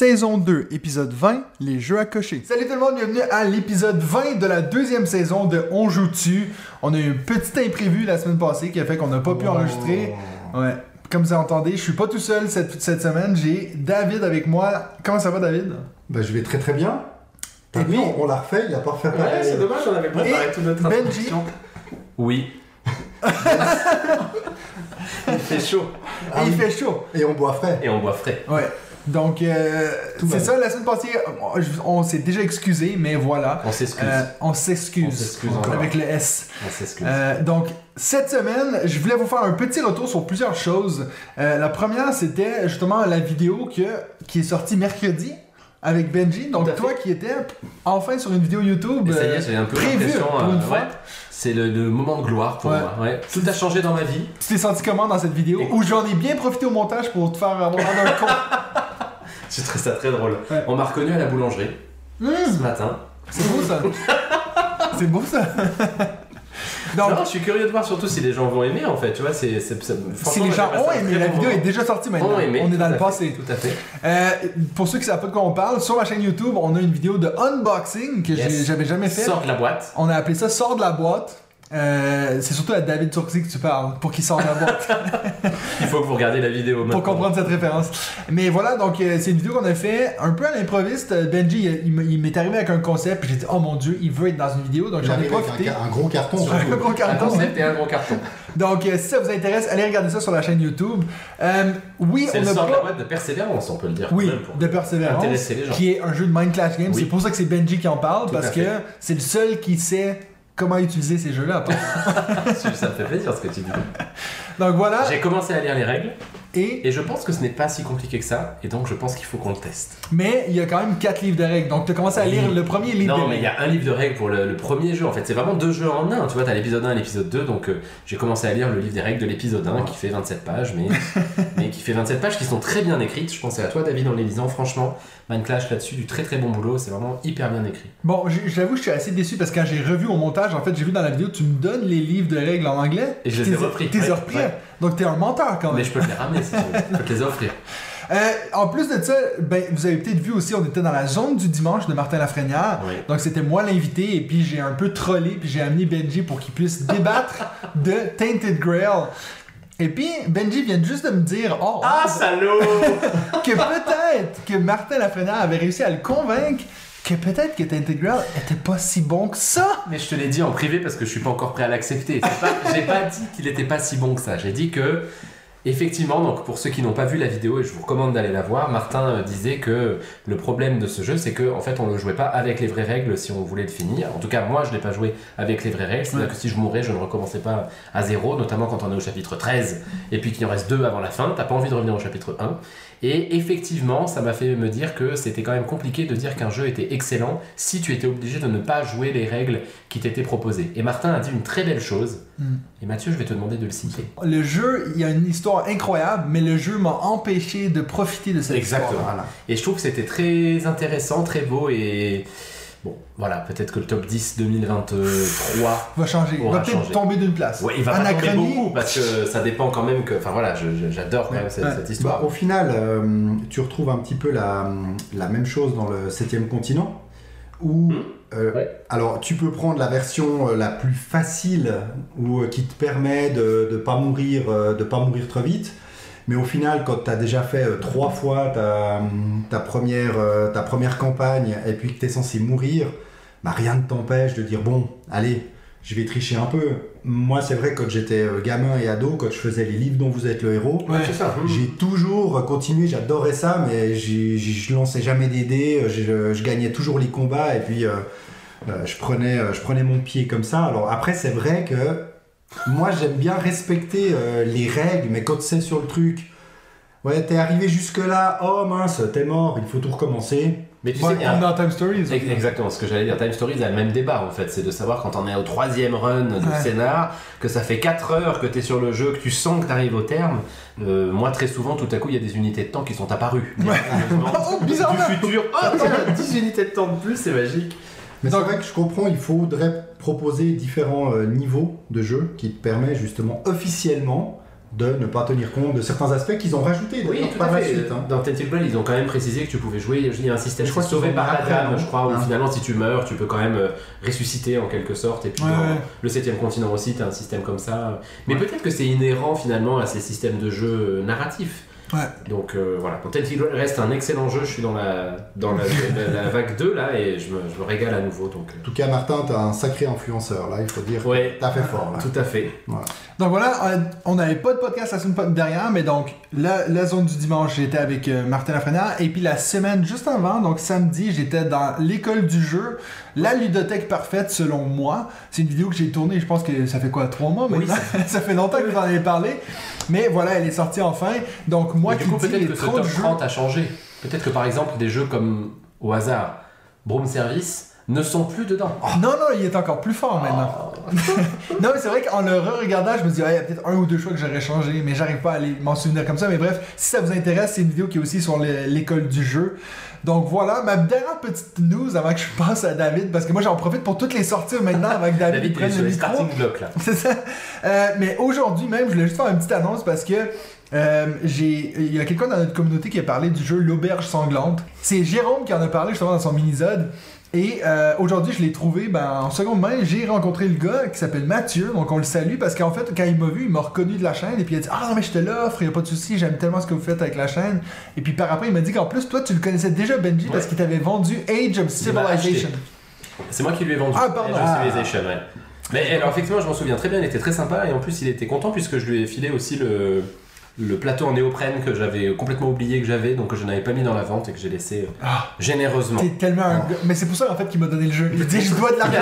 Saison 2, épisode 20, les jeux à cocher. Salut tout le monde, bienvenue à l'épisode 20 de la deuxième saison de On joue tu. On a eu un petit imprévu la semaine passée qui a fait qu'on n'a pas pu enregistrer. Ouais. Comme vous entendez, je suis pas tout seul cette, cette semaine. J'ai David avec moi. Comment ça va, David? Bah je vais très très bien. T'as Et vu, puis- on, on l'a refait, il a pas refait pareil. dommage, on avait préparé toute notre Benji? Oui. Il fait chaud. Et il fait chaud. Et on boit frais. Et on boit frais. Ouais. Donc, euh, c'est ça, la semaine passée, on, s'est déjà excusé, mais voilà. On s'excuse. Euh, on s'excuse. Avec le S. On s'excuse. Euh, donc, cette semaine, je voulais vous faire un petit retour sur plusieurs choses. Euh, la première, c'était justement la vidéo que, qui est sortie mercredi avec Benji. Donc, toi qui étais enfin sur une vidéo YouTube Et ça y euh, est, j'ai un peu prévue l'impression. pour euh, ouais, c'est le, le moment de gloire pour Ouais. moi. Ouais. Tout a changé dans ma vie. Tu t'es senti comment dans cette vidéo. Où j'en ai bien profité au montage pour te faire avoir d'un con. J'ai trouvé ça très drôle. On m'a reconnu à la boulangerie Mmh, ce matin. c'est beau ça. c'est beau ça. Non, je suis curieux de voir surtout si les gens vont aimer en fait. Tu vois, c'est. c'est- c'est- si les gens ont aimé, la vidéo est déjà sortie maintenant. Aimé, on est dans le passé. Tout à fait. Euh, pour ceux qui savent pas de quoi on parle, sur ma chaîne YouTube, on a une vidéo de unboxing que Yes. j'avais jamais fait. Sors de la boîte. On a appelé ça Sort de la boîte. Euh, c'est surtout à David Turczi que tu parles pour qu'il sorte la boîte Il faut que vous regardiez la vidéo pour maintenant. comprendre cette référence. Mais voilà, donc euh, c'est une vidéo qu'on a fait un peu à l'improviste. Benji, il, m'est arrivé avec un concept, puis j'ai dit oh mon dieu, il veut être dans une vidéo, donc j'en ai profité. un, un gros carton. Un gros Un carton. concept et un gros carton. Donc euh, si ça vous intéresse, allez regarder ça sur la chaîne YouTube. Euh, oui, C'est on le a sort de la pas. boîte de persévérance, on peut le dire. Oui, pour de persévérance, intéresser les gens. qui est un jeu de Mind Clash Games. Oui. C'est pour ça que c'est Benji qui en parle, Tout parce que c'est le seul qui sait comment utiliser ces jeux-là. Ça me fait plaisir ce que tu dis. donc voilà, J'ai commencé à lire les règles et et je pense que ce n'est pas si compliqué que ça. Et donc je pense qu'il faut qu'on le teste. mais il y a quand même 4 livres de règles. Donc tu as commencé à Oui. lire le premier livre Non, de mais il y a un livre de règles pour le, le premier jeu. En fait, c'est vraiment deux jeux en un. Tu vois, t'as l'épisode 1 et l'épisode 2. Donc, euh, j'ai commencé à lire le livre des règles de l'épisode 1 qui fait 27 pages, mais, mais qui fait 27 pages qui sont très bien écrites. Je pensais à toi, David, en les lisant. Franchement, Mind Clash là-dessus, du très très bon boulot. C'est vraiment hyper bien écrit. Bon, j'avoue, je suis assez déçu parce que quand j'ai revu au montage, en fait, j'ai vu dans la vidéo, tu me donnes les livres de règles en anglais. Et je les ai repris, t'es ouais, repris. ouais. Donc t'es un menteur quand même. Mais je peux te les ramener si tu veux. Je peux te les offrir. Euh, en plus de ça, ben, vous avez peut-être vu aussi, on était dans la zone du dimanche de Martin Lafrenière. Oui. Donc c'était moi l'invité et puis j'ai un peu trollé puis j'ai amené Benji pour qu'il puisse débattre de Tainted Grail. Et puis Benji vient juste de me dire oh, Ah, salaud que peut-être que Martin Lafrenière avait réussi à le convaincre que peut-être que Tainted Grail était pas si bon que ça. Mais je te l'ai dit en privé parce que je suis pas encore prêt à l'accepter. Pas- J'ai pas dit qu'il était pas si bon que ça. J'ai dit que, effectivement, donc pour ceux qui n'ont pas vu la vidéo et je vous recommande d'aller la voir, Martin euh, disait que le problème de ce jeu, c'est que en fait, on le jouait pas avec les vraies règles si on voulait le finir. En tout cas, moi, je l'ai pas joué avec les vraies règles. C'est-à-dire Ouais. que si je mourais, je ne recommençais pas à zéro, notamment quand on est au chapitre 13 et puis qu'il en reste deux avant la fin. T'as pas envie de revenir au chapitre 1. Et effectivement, ça m'a fait me dire que c'était quand même compliqué de dire qu'un jeu était excellent si tu étais obligé de ne pas jouer les règles qui t'étaient proposées. Et Martin a dit une très belle chose. Hmm. Et Mathieu, je vais te demander de le citer. Le jeu, il y a une histoire incroyable, mais le jeu m'a empêché de profiter de cette Exactement. histoire. Voilà. Et je trouve que c'était très intéressant, très beau et bon, voilà, peut-être que le top 10 2023 Va changer. Il va peut-être tomber d'une place. Ouais, il va pas tomber Anachronie. beaucoup parce que ça dépend quand même que. Enfin voilà, j'adore quand même cette, Ouais. cette Bah, histoire. au final, euh, tu retrouves un petit peu la, la même chose dans le septième continent. Où, Hmm. euh, Ouais. alors, tu peux prendre la version euh, la plus facile, ou euh, qui te permet de ne pas mourir, de pas mourir trop vite. Mais au final, quand tu as déjà fait euh, trois fois ta, ta, première, euh, ta première campagne et puis que tu es censé mourir, bah, rien ne t'empêche de dire bon, allez, je vais tricher un peu. Moi, c'est vrai, quand j'étais euh, gamin et ado, quand je faisais les livres dont vous êtes le héros, Ouais. ça. j'ai toujours continué, j'adorais ça, mais j'ai- j'ai- je lançais jamais des dés, je, je gagnais toujours les combats et puis euh, je, prenais, je prenais mon pied comme ça. Alors après, c'est vrai que moi j'aime bien respecter euh, les règles, mais quand c'est sur le truc, Ouais, t'es arrivé jusque-là, oh mince, t'es mort, il faut tout recommencer. Mais tu Ouais, sais, il y a- Time Stories. Ex- Exactement, ce que j'allais dire. Time Stories a le même débat en fait, c'est de savoir quand on est au troisième run de Ouais. scénar, que ça fait 4 heures que tu es sur le jeu, que tu sens que tu arrives au terme. Euh, moi, très souvent, tout à coup, il y a des unités de temps qui sont apparues. Oh, bizarrement. Du futur, oh tiens, 10 unités de temps de plus, c'est magique. Mais c'est vrai que je comprends, il faudrait proposer différents euh, niveaux de jeu qui te permet justement officiellement de ne pas tenir compte de certains aspects qu'ils ont rajoutés Oui, tout par à la fait. suite. hein. Dans ils ont quand même précisé que tu pouvais jouer. Il y a un système Je crois sauvé par la dame, je crois, où Ah. finalement, si tu meurs, tu peux quand même euh, ressusciter en quelque sorte. Et puis, Ouais, dans ouais. le septième continent aussi, tu as un système comme ça. Mais Ouais. peut-être que c'est inhérent finalement à ces systèmes de jeu euh, narratifs. Ouais. Donc euh, voilà, donc Tentacle Ball reste un excellent jeu. Je suis dans la, dans la, la- la vague 2 là et je me, je me régale à nouveau. Donc, En tout cas, Martin, t'as un sacré influenceur là, il faut dire. euh, ouais, T'as fait fort là. tout à fait. Donc voilà, euh, on n'avait pas de podcast la semaine dernière, mais donc la, la zone du dimanche, j'étais avec euh, Martin Lafrenière. Et puis la semaine juste avant, donc samedi, j'étais dans l'école du jeu, la ludothèque parfaite selon moi. C'est une vidéo que j'ai tournée, je pense que ça fait quoi, trois mois Oui, maintenant? ça... fait longtemps que vous en avez parlé. Mais voilà, elle est sortie enfin. Donc moi qui peut-être que ce top jeux. 30 a changé. Peut-être que par exemple, des jeux comme au hasard, Broom Service ne sont plus dedans. Non, non, il est encore plus fort maintenant. Non, mais c'est vrai qu'en le re-regardant, je me dis, Ah, il y a peut-être un ou deux choix que j'aurais changé, mais j'arrive pas à m'en souvenir comme ça. Mais bref, si ça vous intéresse, c'est une vidéo qui est aussi sur le- l'école du jeu. Donc voilà, ma dernière petite news avant que je passe à David, parce que moi j'en profite pour toutes les sortir maintenant avec David, David, est prenne le micro. C'est ça. Euh, mais aujourd'hui même, je voulais juste faire une petite annonce parce que euh, j'ai, il y a quelqu'un dans notre communauté qui a parlé du jeu L'Auberge Sanglante. C'est Jérôme qui en a parlé justement dans son mini-zode. Et euh, aujourd'hui, je l'ai trouvé ben, en seconde main. J'ai rencontré le gars qui s'appelle Mathieu, donc on le salue parce qu'en fait, quand il m'a vu, il m'a reconnu de la chaîne et puis il a dit Ah non, mais je te l'offre, il n'y a pas de souci, j'aime tellement ce que vous faites avec la chaîne. Et puis par après, il m'a dit qu'en plus, toi, tu le connaissais déjà, Benji, parce qu'il t'avait vendu Age of. Civilization. C'est moi qui lui ai vendu. Ah, pardon. Age of Ah. Civilization, ouais. Mais alors, effectivement, je m'en souviens très bien, il était très sympa et en plus, il était content puisque je lui ai filé aussi le, le plateau en néoprène que j'avais complètement oublié que j'avais, donc que je n'avais pas mis dans la vente et que j'ai laissé euh, Ah. généreusement. T'es tellement un. Mais c'est pour ça en fait qu'il m'a donné le jeu. Il dit Je dois de l'argent.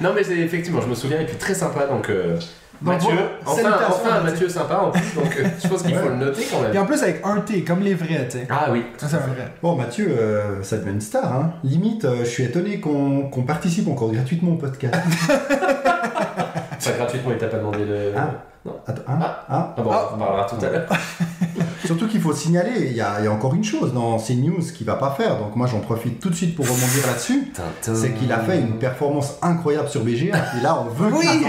non, mais c'est- effectivement, je me souviens et puis très sympa donc. euh, Mathieu, voilà, enfin, Mathieu. Sympa en plus, donc euh, je pense qu'il faut le noter quand Et même. en plus avec un T, comme les vrais, tu sais. Ah oui, Ça, c'est un vrai. Bon, Mathieu, euh, ça devient une star. Hein. Limite, euh, je suis étonné qu'on qu'on participe encore gratuitement au podcast. pas gratuitement, il t'a pas demandé le. Ah. Non. Attends, hein Ah. Ah bon, Ah. on en parlera tout à l'heure. Surtout qu'il faut signaler, il y, a il y a encore une chose dans ces news qu'il va pas faire, donc moi j'en profite tout de suite pour rebondir là-dessus. C'est qu'il a fait une performance incroyable sur BGA, et là on veut Oui.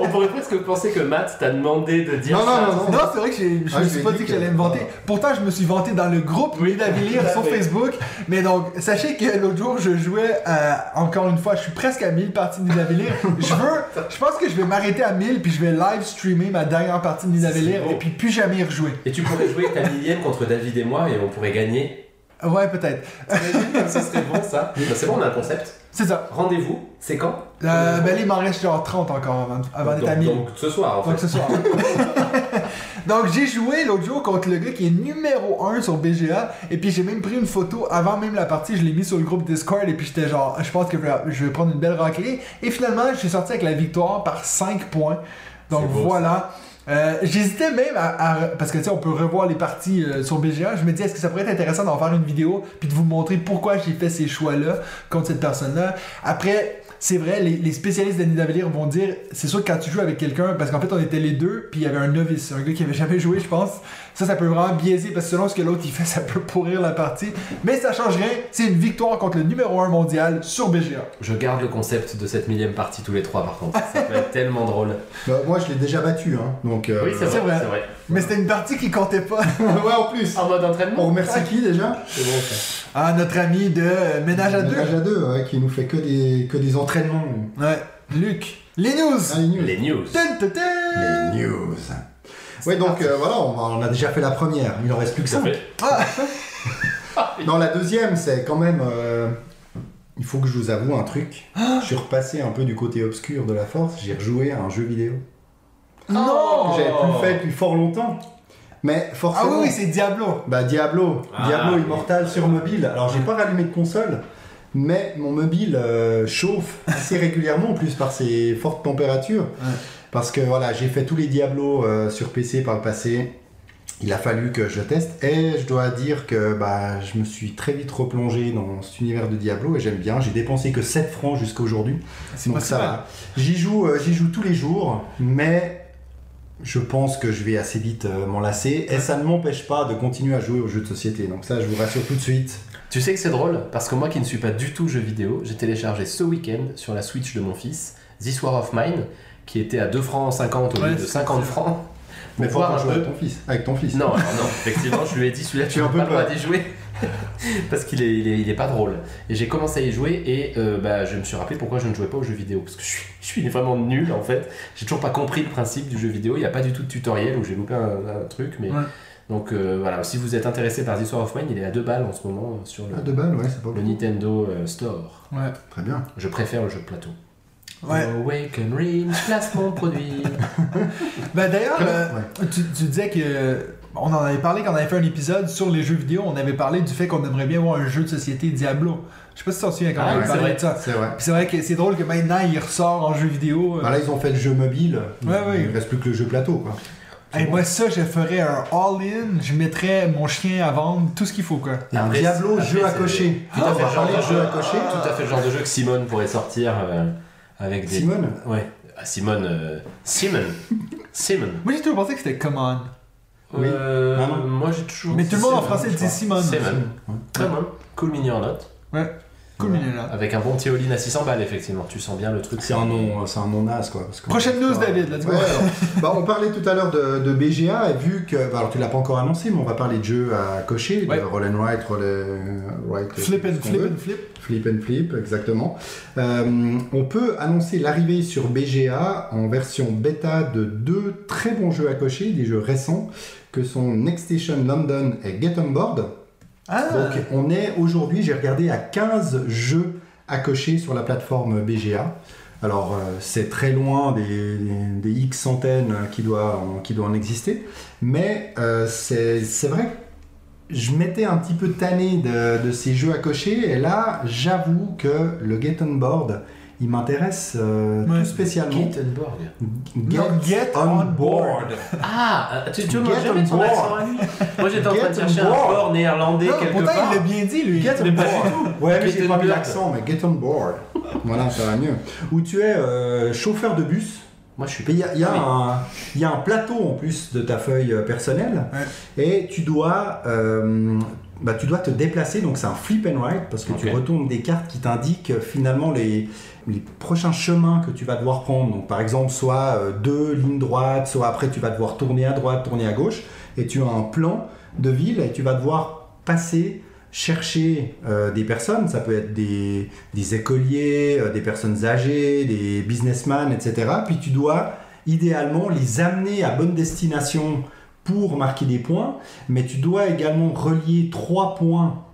On pourrait presque penser que Matt t'a demandé de dire Non, ça. non, non, non. Non, c'est vrai que je Ah, me suis pas dit dit que j'allais me vanter. Ah. Pourtant, je me suis vanté dans le groupe Oui, Davilire sur. Facebook. Mais donc, sachez que l'autre jour, je jouais à- encore une fois, je suis presque à 1000 parties de Davilire. je veux, je pense que je vais m'arrêter à 1000 puis je vais live streamer ma dernière partie de Davilire et puis plus jamais y rejouer. Et tu pourrais jouer ta millième contre David et moi et on pourrait gagner. Ouais, peut-être. T'imagines comme ce serait bon ça? Bah, C'est bon, on a un concept. C'est ça. Rendez-vous, c'est quand? Euh, ben là, il m'en reste genre 30 encore avant, avant d'être à donc, 1000. donc ce soir en fait. Donc ce soir. Donc j'ai joué l'autre jour contre le gars qui est numéro 1 sur BGA et puis j'ai même pris une photo avant même la partie, je l'ai mis sur le groupe Discord et puis j'étais genre je pense que je vais, prendre une belle raclée et finalement je suis sorti avec la victoire par 5 points. Donc beau, voilà. Euh, J'hésitais même à, à- Parce que tu sais, on peut revoir les parties euh, sur BGA. Je me dis, est-ce que ça pourrait être intéressant d'en faire une vidéo puis de vous montrer pourquoi j'ai fait ces choix-là contre cette personne-là? Après, c'est vrai, les, spécialistes d'Annie Davillier vont dire, c'est sûr que quand tu joues avec quelqu'un, parce qu'en fait, on était les deux, puis il y avait un novice, un gars qui avait jamais joué, je pense. Ça, ça peut vraiment biaiser, parce que selon ce que l'autre il fait, ça peut pourrir la partie. Mais ça change rien. C'est une victoire contre le numéro 1 mondial sur BGA. Je garde le concept de cette millième partie tous les trois par contre. Ça peut être tellement drôle. Bah, moi je l'ai déjà battu, hein, donc... euh, Oui, c'est vrai. vrai. C'est vrai. Mais c'était une partie qui comptait pas. ouais, en plus. En mode On entraînement remercie qui déjà? C'est bon ça. Ah, notre ami de euh, Ménage à deux. Ménage à deux, ouais, qui nous fait que des, que des entraînements. Ouais, Luc. Les news. Ah, les news. Les news. Les news. Ouais, donc euh, voilà, on, a déjà fait la première, il en reste plus que Ça fait. Dans la deuxième, c'est quand même. euh, il faut que je vous avoue un truc. Ah. Je suis repassé un peu du côté obscur de la force. J'ai rejoué à un jeu vidéo Non. que j'avais plus fait depuis fort longtemps. Mais Ah forcément. oui, oui, c'est Diablo. Bah Diablo, Ah, Diablo oui. Immortal sur mobile. Alors j'ai pas rallumé de console, mais mon mobile euh, chauffe assez régulièrement en plus par ces fortes températures. Ouais. Parce que voilà, j'ai fait tous les Diablos euh, sur PC par le passé. Il a fallu que je teste et je dois dire que bah, je me suis très vite replongé dans cet univers de Diablo et j'aime bien. J'ai dépensé que 7 francs jusqu'à aujourd'hui. C'est Donc ça ça. va. J'y joue, euh, j'y joue tous les jours, mais je pense que je vais assez vite m'en lasser et ça ne m'empêche pas de continuer à jouer aux jeux de société. Donc ça, je vous rassure tout de suite. Tu sais que c'est drôle parce que moi qui ne suis pas du tout jeu vidéo, j'ai téléchargé ce week-end sur la Switch de mon fils This War of Mine qui était à 2 francs 50 au Ouais, lieu de c'est 50 ça. francs. Mais Pour faut voir pas un jouer avec ton fils. Avec ton fils. Non, alors non, effectivement, je lui ai dit celui-là, tu n'as peu pas le droit d'y jouer. parce qu'il est, il est, il est pas drôle. Et j'ai commencé à y jouer et euh, bah, je me suis rappelé pourquoi je ne jouais pas aux jeux vidéo. Parce que je suis, je suis vraiment nul en fait. J'ai toujours pas compris le principe du jeu vidéo. Il n'y a pas du tout de tutoriel où j'ai loupé un, un truc. Mais... Ouais. Donc euh, voilà, si vous êtes intéressé par This War of Mine, il est à 2 balles en ce moment euh, sur le, deux balles, ouais, c'est pas le beaucoup. Nintendo euh, Store. Ouais. Très bien. Je préfère le jeu de plateau. Ouais. Awaken Range, placement produit. Ben d'ailleurs, tu, tu disais que. On en avait parlé quand on avait fait un épisode sur les jeux vidéo. On avait parlé du fait qu'on aimerait bien voir un jeu de société Diablo. Je sais pas si tu t'en souviens quand Ah on avait parlé vrai. de ça. C'est vrai. Puis c'est vrai que c'est drôle que maintenant il ressort en jeu vidéo. Bah là, ils ont fait le jeu mobile. Ouais, ouais. Il reste plus que le jeu plateau, quoi. Hey, moi, ça, je ferais un all-in. Je mettrais mon chien à vendre, tout ce qu'il faut, quoi. Un Diablo après, jeu à cocher. Tout à on fait genre jeu à cocher. Tout à fait le genre de jeu que Simone pourrait sortir euh, avec des. Simone? Ouais. Ah, Simone. euh, Simon. Simon. Moi, j'ai toujours pensé que c'était Common. Oui. Euh, Ah non. moi j'ai toujours. Mais tout le monde en français dit. Simone. Simon. Ouais. Très bon. Cool mini en note. Ouais. Avec un bon petit all-in à 600 balles, effectivement. Tu sens bien le truc. C'est un nom, c'est un nom naze quoi. parce Prochaine news. David, let's go. Ouais, alors, bah, on parlait tout à l'heure de, de BGA et vu que, bah, alors tu l'as pas encore annoncé, mais on va parler de jeux à cocher, Ouais. de roll and write, roll and write, Flip ce and qu'on flip veut. and flip. Flip and flip, exactement. Euh, on peut annoncer l'arrivée sur BGA en version bêta de deux très bons jeux à cocher, des jeux récents, que sont Next Station London et Get On Board. Ah, Donc on est aujourd'hui, j'ai regardé à 15 jeux à cocher sur la plateforme BGA. Alors euh, c'est très loin des, X centaines qui doivent en, exister, mais euh, c'est vrai je m'étais un petit peu tanné de, de ces jeux à cocher, et là j'avoue que le Get On Board, il m'intéresse euh, Ouais. tout spécialement. Get, Non, get on board. Ah, tu, tu Get m'as jamais on son board. accent à lui Moi j'étais en train de Get on chercher un board. port néerlandais Non, quelque pourtant, part. il l'a bien dit, lui. Get Mais on pas board. du tout. Ouais, mais j'ai pas mis l'accent, mais get on board. voilà, ça va mieux. Où tu es euh, chauffeur de bus. Moi je suis Il y, a- il y a Oui. un- il y a un plateau en plus de ta feuille euh, personnelle et tu dois, euh, bah, tu dois te déplacer. Donc c'est un flip and ride parce que tu Ok. retournes des cartes qui t'indiquent euh, finalement les, les prochains chemins que tu vas devoir prendre. Donc par exemple, soit euh, deux lignes droites, soit après tu vas devoir tourner à droite, tourner à gauche. Et tu as un plan de ville et tu vas devoir passer chercher euh, des personnes, ça peut être des, écoliers, euh, des personnes âgées, des businessmen, etc. Puis tu dois idéalement les amener à bonne destination pour marquer des points, mais tu dois également relier trois points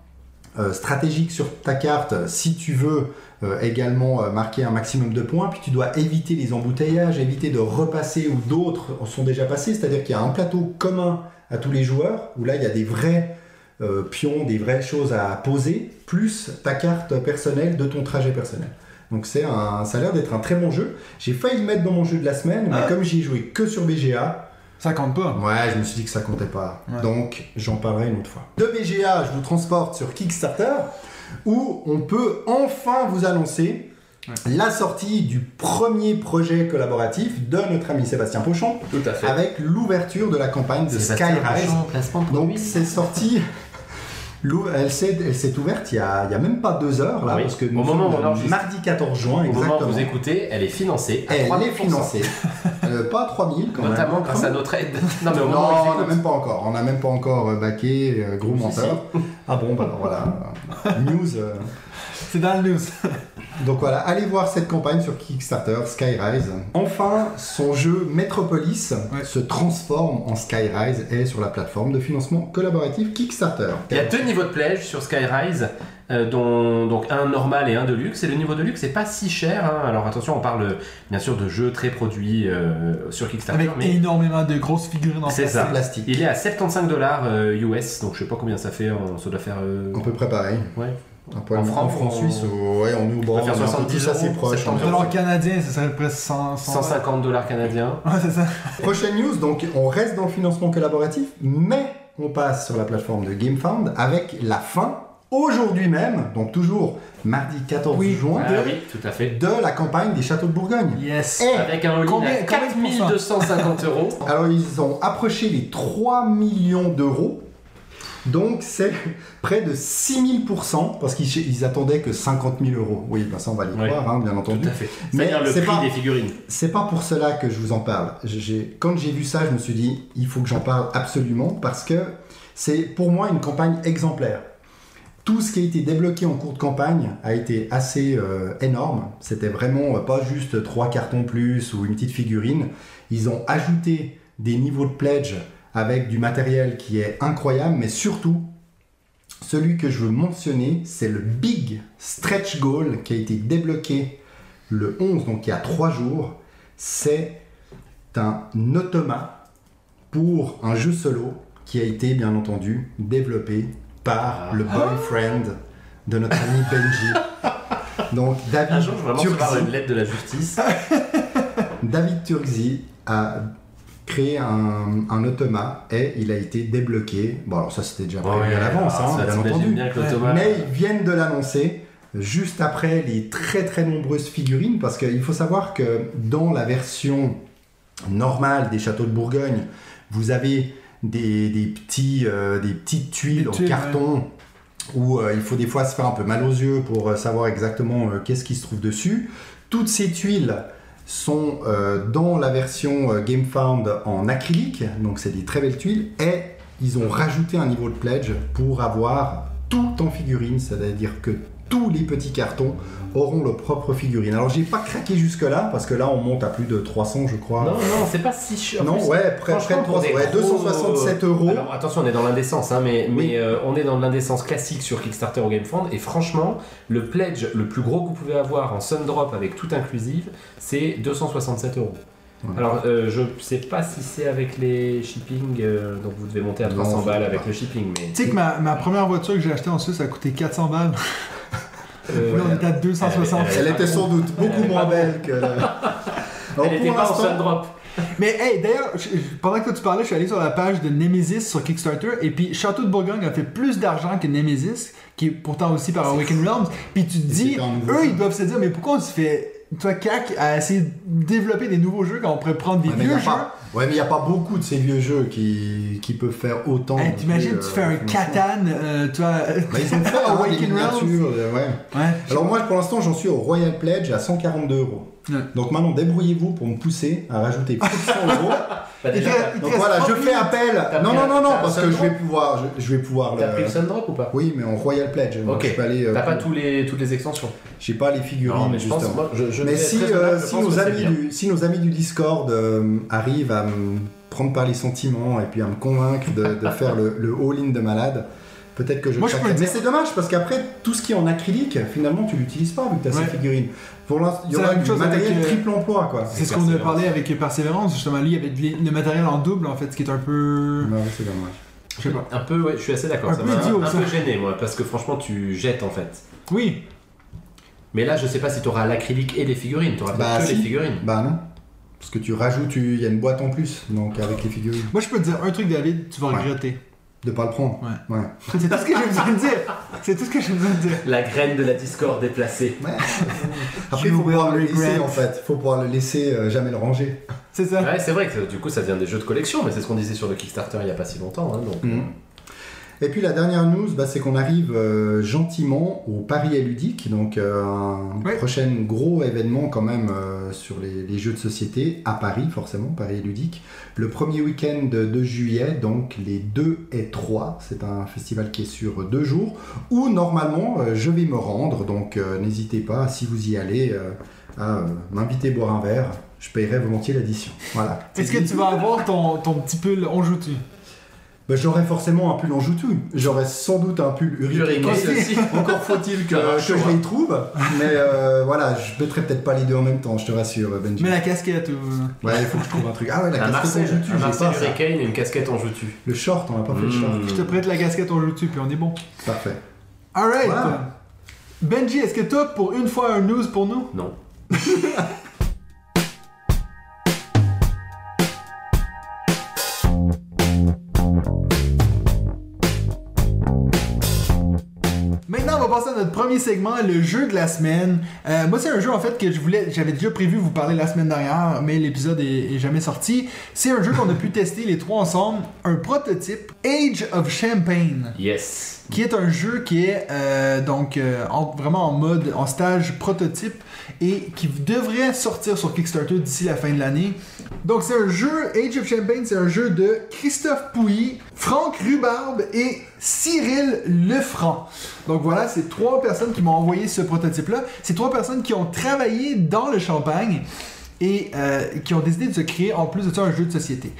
stratégiques sur ta carte si tu veux euh, également euh, marquer un maximum de points, puis tu dois éviter les embouteillages, éviter de repasser où d'autres sont déjà passés, c'est-à-dire qu'il y a un plateau commun à tous les joueurs, où là il y a des vrais euh, pions, des vraies choses à poser, plus ta carte personnelle de ton trajet personnel. Donc c'est un, ça a l'air d'être un très bon jeu. J'ai failli le mettre dans mon jeu de la semaine, mais Ah. comme j'y ai joué que sur BGA, Ça compte pas. ouais, je me suis dit que ça comptait pas. Ouais. Donc j'en parlerai une autre fois. De BGA, je vous transporte sur Kickstarter, où on peut enfin vous annoncer la sortie du premier projet collaboratif de notre ami Sébastien Pochon, Tout à fait. avec l'ouverture de la campagne de Skyrise. Donc c'est sorti. Elle s'est, ouverte il y, a, même pas deux heures là, Oui. parce que Au nous moment où sommes on enregistre. mardi 14 juin Au moment où exactement. vous écoutez, elle est financée à Elle 3000%. est financée, Euh, pas à 3000 quand Notamment même. grâce à notre aide. Non mais au Non, moment où on n'a même pas encore. On n'a même pas encore baqué, euh, gros Si, menteur. Ah bon, bah voilà. News. euh. C'est dans le news. Donc voilà, allez voir cette campagne sur Kickstarter, Skyrise. Enfin, son jeu Metropolis Ouais. se transforme en Skyrise et est sur la plateforme de financement collaboratif Kickstarter. Il y a deux niveaux de plège sur Skyrise, euh, dont donc un normal et un de luxe. Et le niveau de luxe, c'est pas si cher. hein. Alors attention, on parle bien sûr de jeux très produits euh, sur Kickstarter, Avec mais énormément de grosses figurines en ça. Plastique. il est à 75 dollars US. Donc je sais pas combien ça fait. en- Ça doit faire. euh, On peut préparer. Ouais, Un poil En en francs, on- suisses, ouais, on est au bord, peut faire on est un peu 70 tous assez proches. 70 hein. Alors canadien, ça serait presque 100. 100 150 dollars canadiens. Ouais, c'est ça. Prochaine news, donc on reste dans le financement collaboratif, mais on passe sur la plateforme de GameFound avec la fin, aujourd'hui même, donc toujours mardi 14 Oui. juin, Ah oui, tout à fait. de la campagne des châteaux de Bourgogne. Yes. Et Avec un Combien- à combien de pourcents 4250 euros. alors ils ont approché les 3 millions d'euros, donc c'est près de 6000%, parce qu'ils ils attendaient que 50 000 euros. Oui, bah ça on va les Oui. croire, hein, bien Tout entendu. à fait. Mais c'est pas- des figurines. C'est pas pour cela que je vous en parle. Quand j'ai vu ça, je me suis dit, il faut que j'en parle absolument parce que c'est pour moi une campagne exemplaire. Tout ce qui a été débloqué en cours de campagne a été assez euh, énorme. C'était vraiment euh, pas juste trois cartons plus ou une petite figurine. Ils ont ajouté des niveaux de pledge avec du matériel qui est incroyable, mais surtout, celui que je veux mentionner, c'est le Big Stretch Goal qui a été débloqué le 11, donc il y a trois jours. C'est un automa pour un jeu solo qui a été bien entendu développé par Ah. le boyfriend de notre ami Benji. Donc Un David jour, je vais vraiment recevoir Turzi, une lettre de la justice. David Turzi a créé un, un automa et il a été débloqué. Bon alors ça c'était déjà prévu Ouais, à l'avance, hein, bien entendu. bien Mais ils viennent de l'annoncer juste après les très très nombreuses figurines parce qu'il faut savoir que dans la version normale des châteaux de Bourgogne, vous avez des, des petits, euh, des petites tuiles Des en carton où euh, il faut des fois se faire un peu mal aux yeux pour euh, savoir exactement euh, qu'est-ce qui se trouve dessus. Toutes ces tuiles sont euh, dans la version euh, GameFound en acrylique, donc c'est des très belles tuiles, et ils ont rajouté un niveau de pledge pour avoir tout en figurine, c'est-à-dire que tous les petits cartons auront leur propre figurine. Alors j'ai pas craqué jusque là parce que là on monte à plus de 300 je crois. Non, non, c'est pas si cher. Non, plus, ouais, près, près de franchement, pour 300, des ouais, gros- 267 euros. Alors attention, on est dans l'indécence, hein, mais, Oui. mais euh, on est dans l'indécence classique sur Kickstarter ou GameFound. Et franchement, le pledge le plus gros que vous pouvez avoir en Sundrop avec tout inclusive, c'est 267 euros. Ouais. Alors, euh, je sais pas si c'est avec les shipping, euh, donc vous devez monter à Non, 300 je balles avec pas. le shipping, mais. Tu sais que ma, ma première voiture que j'ai achetée en Suisse a coûté 400 balles. Euh, Là, on était à 260. Elle- Elle était sans doute beaucoup moins belle que la... Elle était pas Sundrop. Mais hey, d'ailleurs, pendant que toi tu parlais, je suis allé sur la page de Nemesis sur Kickstarter et puis Château de Bourgogne a fait plus d'argent que Nemesis, qui est pourtant aussi par Awaken Realms. Puis tu te dis, eux ils doivent se dire, mais pourquoi on se fait, toi CAC, à essayer de développer des nouveaux jeux quand on pourrait prendre des Ouais, vieux jeux pas- Ouais, mais il n'y a pas beaucoup de ces vieux jeux qui, qui peuvent faire autant. Hey, non T'imagines, tu euh, fais un financement. Catan, euh, tu vois. Bah, ils ont fait hein, des Awaken Realms. miniatures, euh, ouais. Ouais. Alors moi, pour l'instant, j'en suis au Royal Pledge à 142 euros. Ouais. Donc maintenant, débrouillez-vous pour me pousser à rajouter plus de 100 euros. Bah, déjà, Il Donc voilà, 30 je fais appel. Non, non, non, non, parce que je vais pouvoir, je, je vais pouvoir T'as le. pris le Sundrop ou pas Oui, mais en Royal Pledge. Ok. euh, T'as pas tous les, toutes les extensions J'ai pas les figurines Non, mais je pense, justement. moi, je, je Mais si, euh, si, pense nos amis du, si nos amis du Discord euh, arrivent à me prendre par les sentiments et puis à me convaincre de, de faire le, le all-in de malade, peut-être que je Moi, je craquerai. peux le Mais c'est dommage parce qu'après, tout ce qui est en acrylique, finalement, tu l'utilises pas vu que tu as Ouais. ces figurines. Pour l'instant, il y aura du chose matériel avec, euh, triple emploi quoi. C'est ce qu'on a parlé avec Persévérance, justement. Lui, il y avait de- le matériel en double, en fait, ce qui est un peu. Ouais, c'est dommage. Je sais pas. Un peu, ouais, je suis assez d'accord. Un Ça peu m'a idiot, un, ça. peu gêné, moi, parce que franchement, tu jettes en fait. Oui, Mais là, je sais pas si tu auras l'acrylique et les figurines. Tu auras Bah, que si. les figurines. Bah non. Parce que tu rajoutes, tu- il y a une boîte en plus, donc avec les figurines. moi je peux te dire un truc, David, tu vas Ouais. regretter. De pas le prendre. Ouais. Ouais. C'est tout ce que j'ai besoin de dire. C'est tout ce que j'ai besoin de dire. La graine de la Discord déplacée. Ouais. Après, il faut pouvoir le laisser regret. en fait. faut pouvoir le laisser, euh, jamais le ranger. C'est ça. Ouais, c'est vrai que du coup, ça vient des jeux de collection, mais c'est ce qu'on disait sur le Kickstarter il y a pas si longtemps. hein, donc. Mhm. Et puis la dernière news, bah, c'est qu'on arrive euh, gentiment au Paris et ludique, donc euh, un Ouais. prochain gros événement quand même euh, sur les, les jeux de société à Paris, forcément, Paris et ludique. Le premier week-end de, juillet, donc les 2 et 3, c'est un festival qui est sur deux jours, où normalement je vais me rendre, donc n'hésitez pas, si vous y allez, à m'inviter boire un verre, je paierai volontiers l'addition. Voilà. Est-ce que tu vas avoir ton, ton petit pull on joue-tu Bah, J'aurais forcément un pull en joutu. J'aurais sans doute un pull Hurricane Hurricane aussi. aussi. Encore faut-il que, que je ouais. les trouve. Mais euh, voilà, je mettrai peut-être pas les deux en même temps, je te rassure, Benji. Mais la casquette ou. Ouais, il faut que je trouve un truc. Ah ouais, la Un casquette en joutu, un ça. Hurricane et une casquette en joutu. Le short, on n'a pas fait le short. Mmh. Je te prête la casquette on joue-tu, puis on est bon. Parfait. Alright. Voilà. Benji, est-ce que toi, pour une fois, un news pour nous? Non. premier segment, le jeu de la semaine. Euh, moi, c'est un jeu en fait que je voulais, j'avais déjà prévu vous parler la semaine dernière, mais l'épisode est, est jamais sorti. C'est un jeu qu'on a pu tester les trois ensemble, un prototype Age of Champagne, Yes. Qui est un jeu qui est euh, donc euh, en- vraiment en mode, en stage prototype et qui devrait sortir sur Kickstarter d'ici la fin de l'année. Donc c'est un jeu, Age of Champagne, c'est un jeu de Christophe Pouilly, Franck Rubarbe et Cyril Lefranc. Donc voilà, c'est trois personnes qui m'ont envoyé ce prototype-là. C'est trois personnes qui ont travaillé dans le champagne et euh, qui ont décidé de se créer en plus de ça un jeu de société.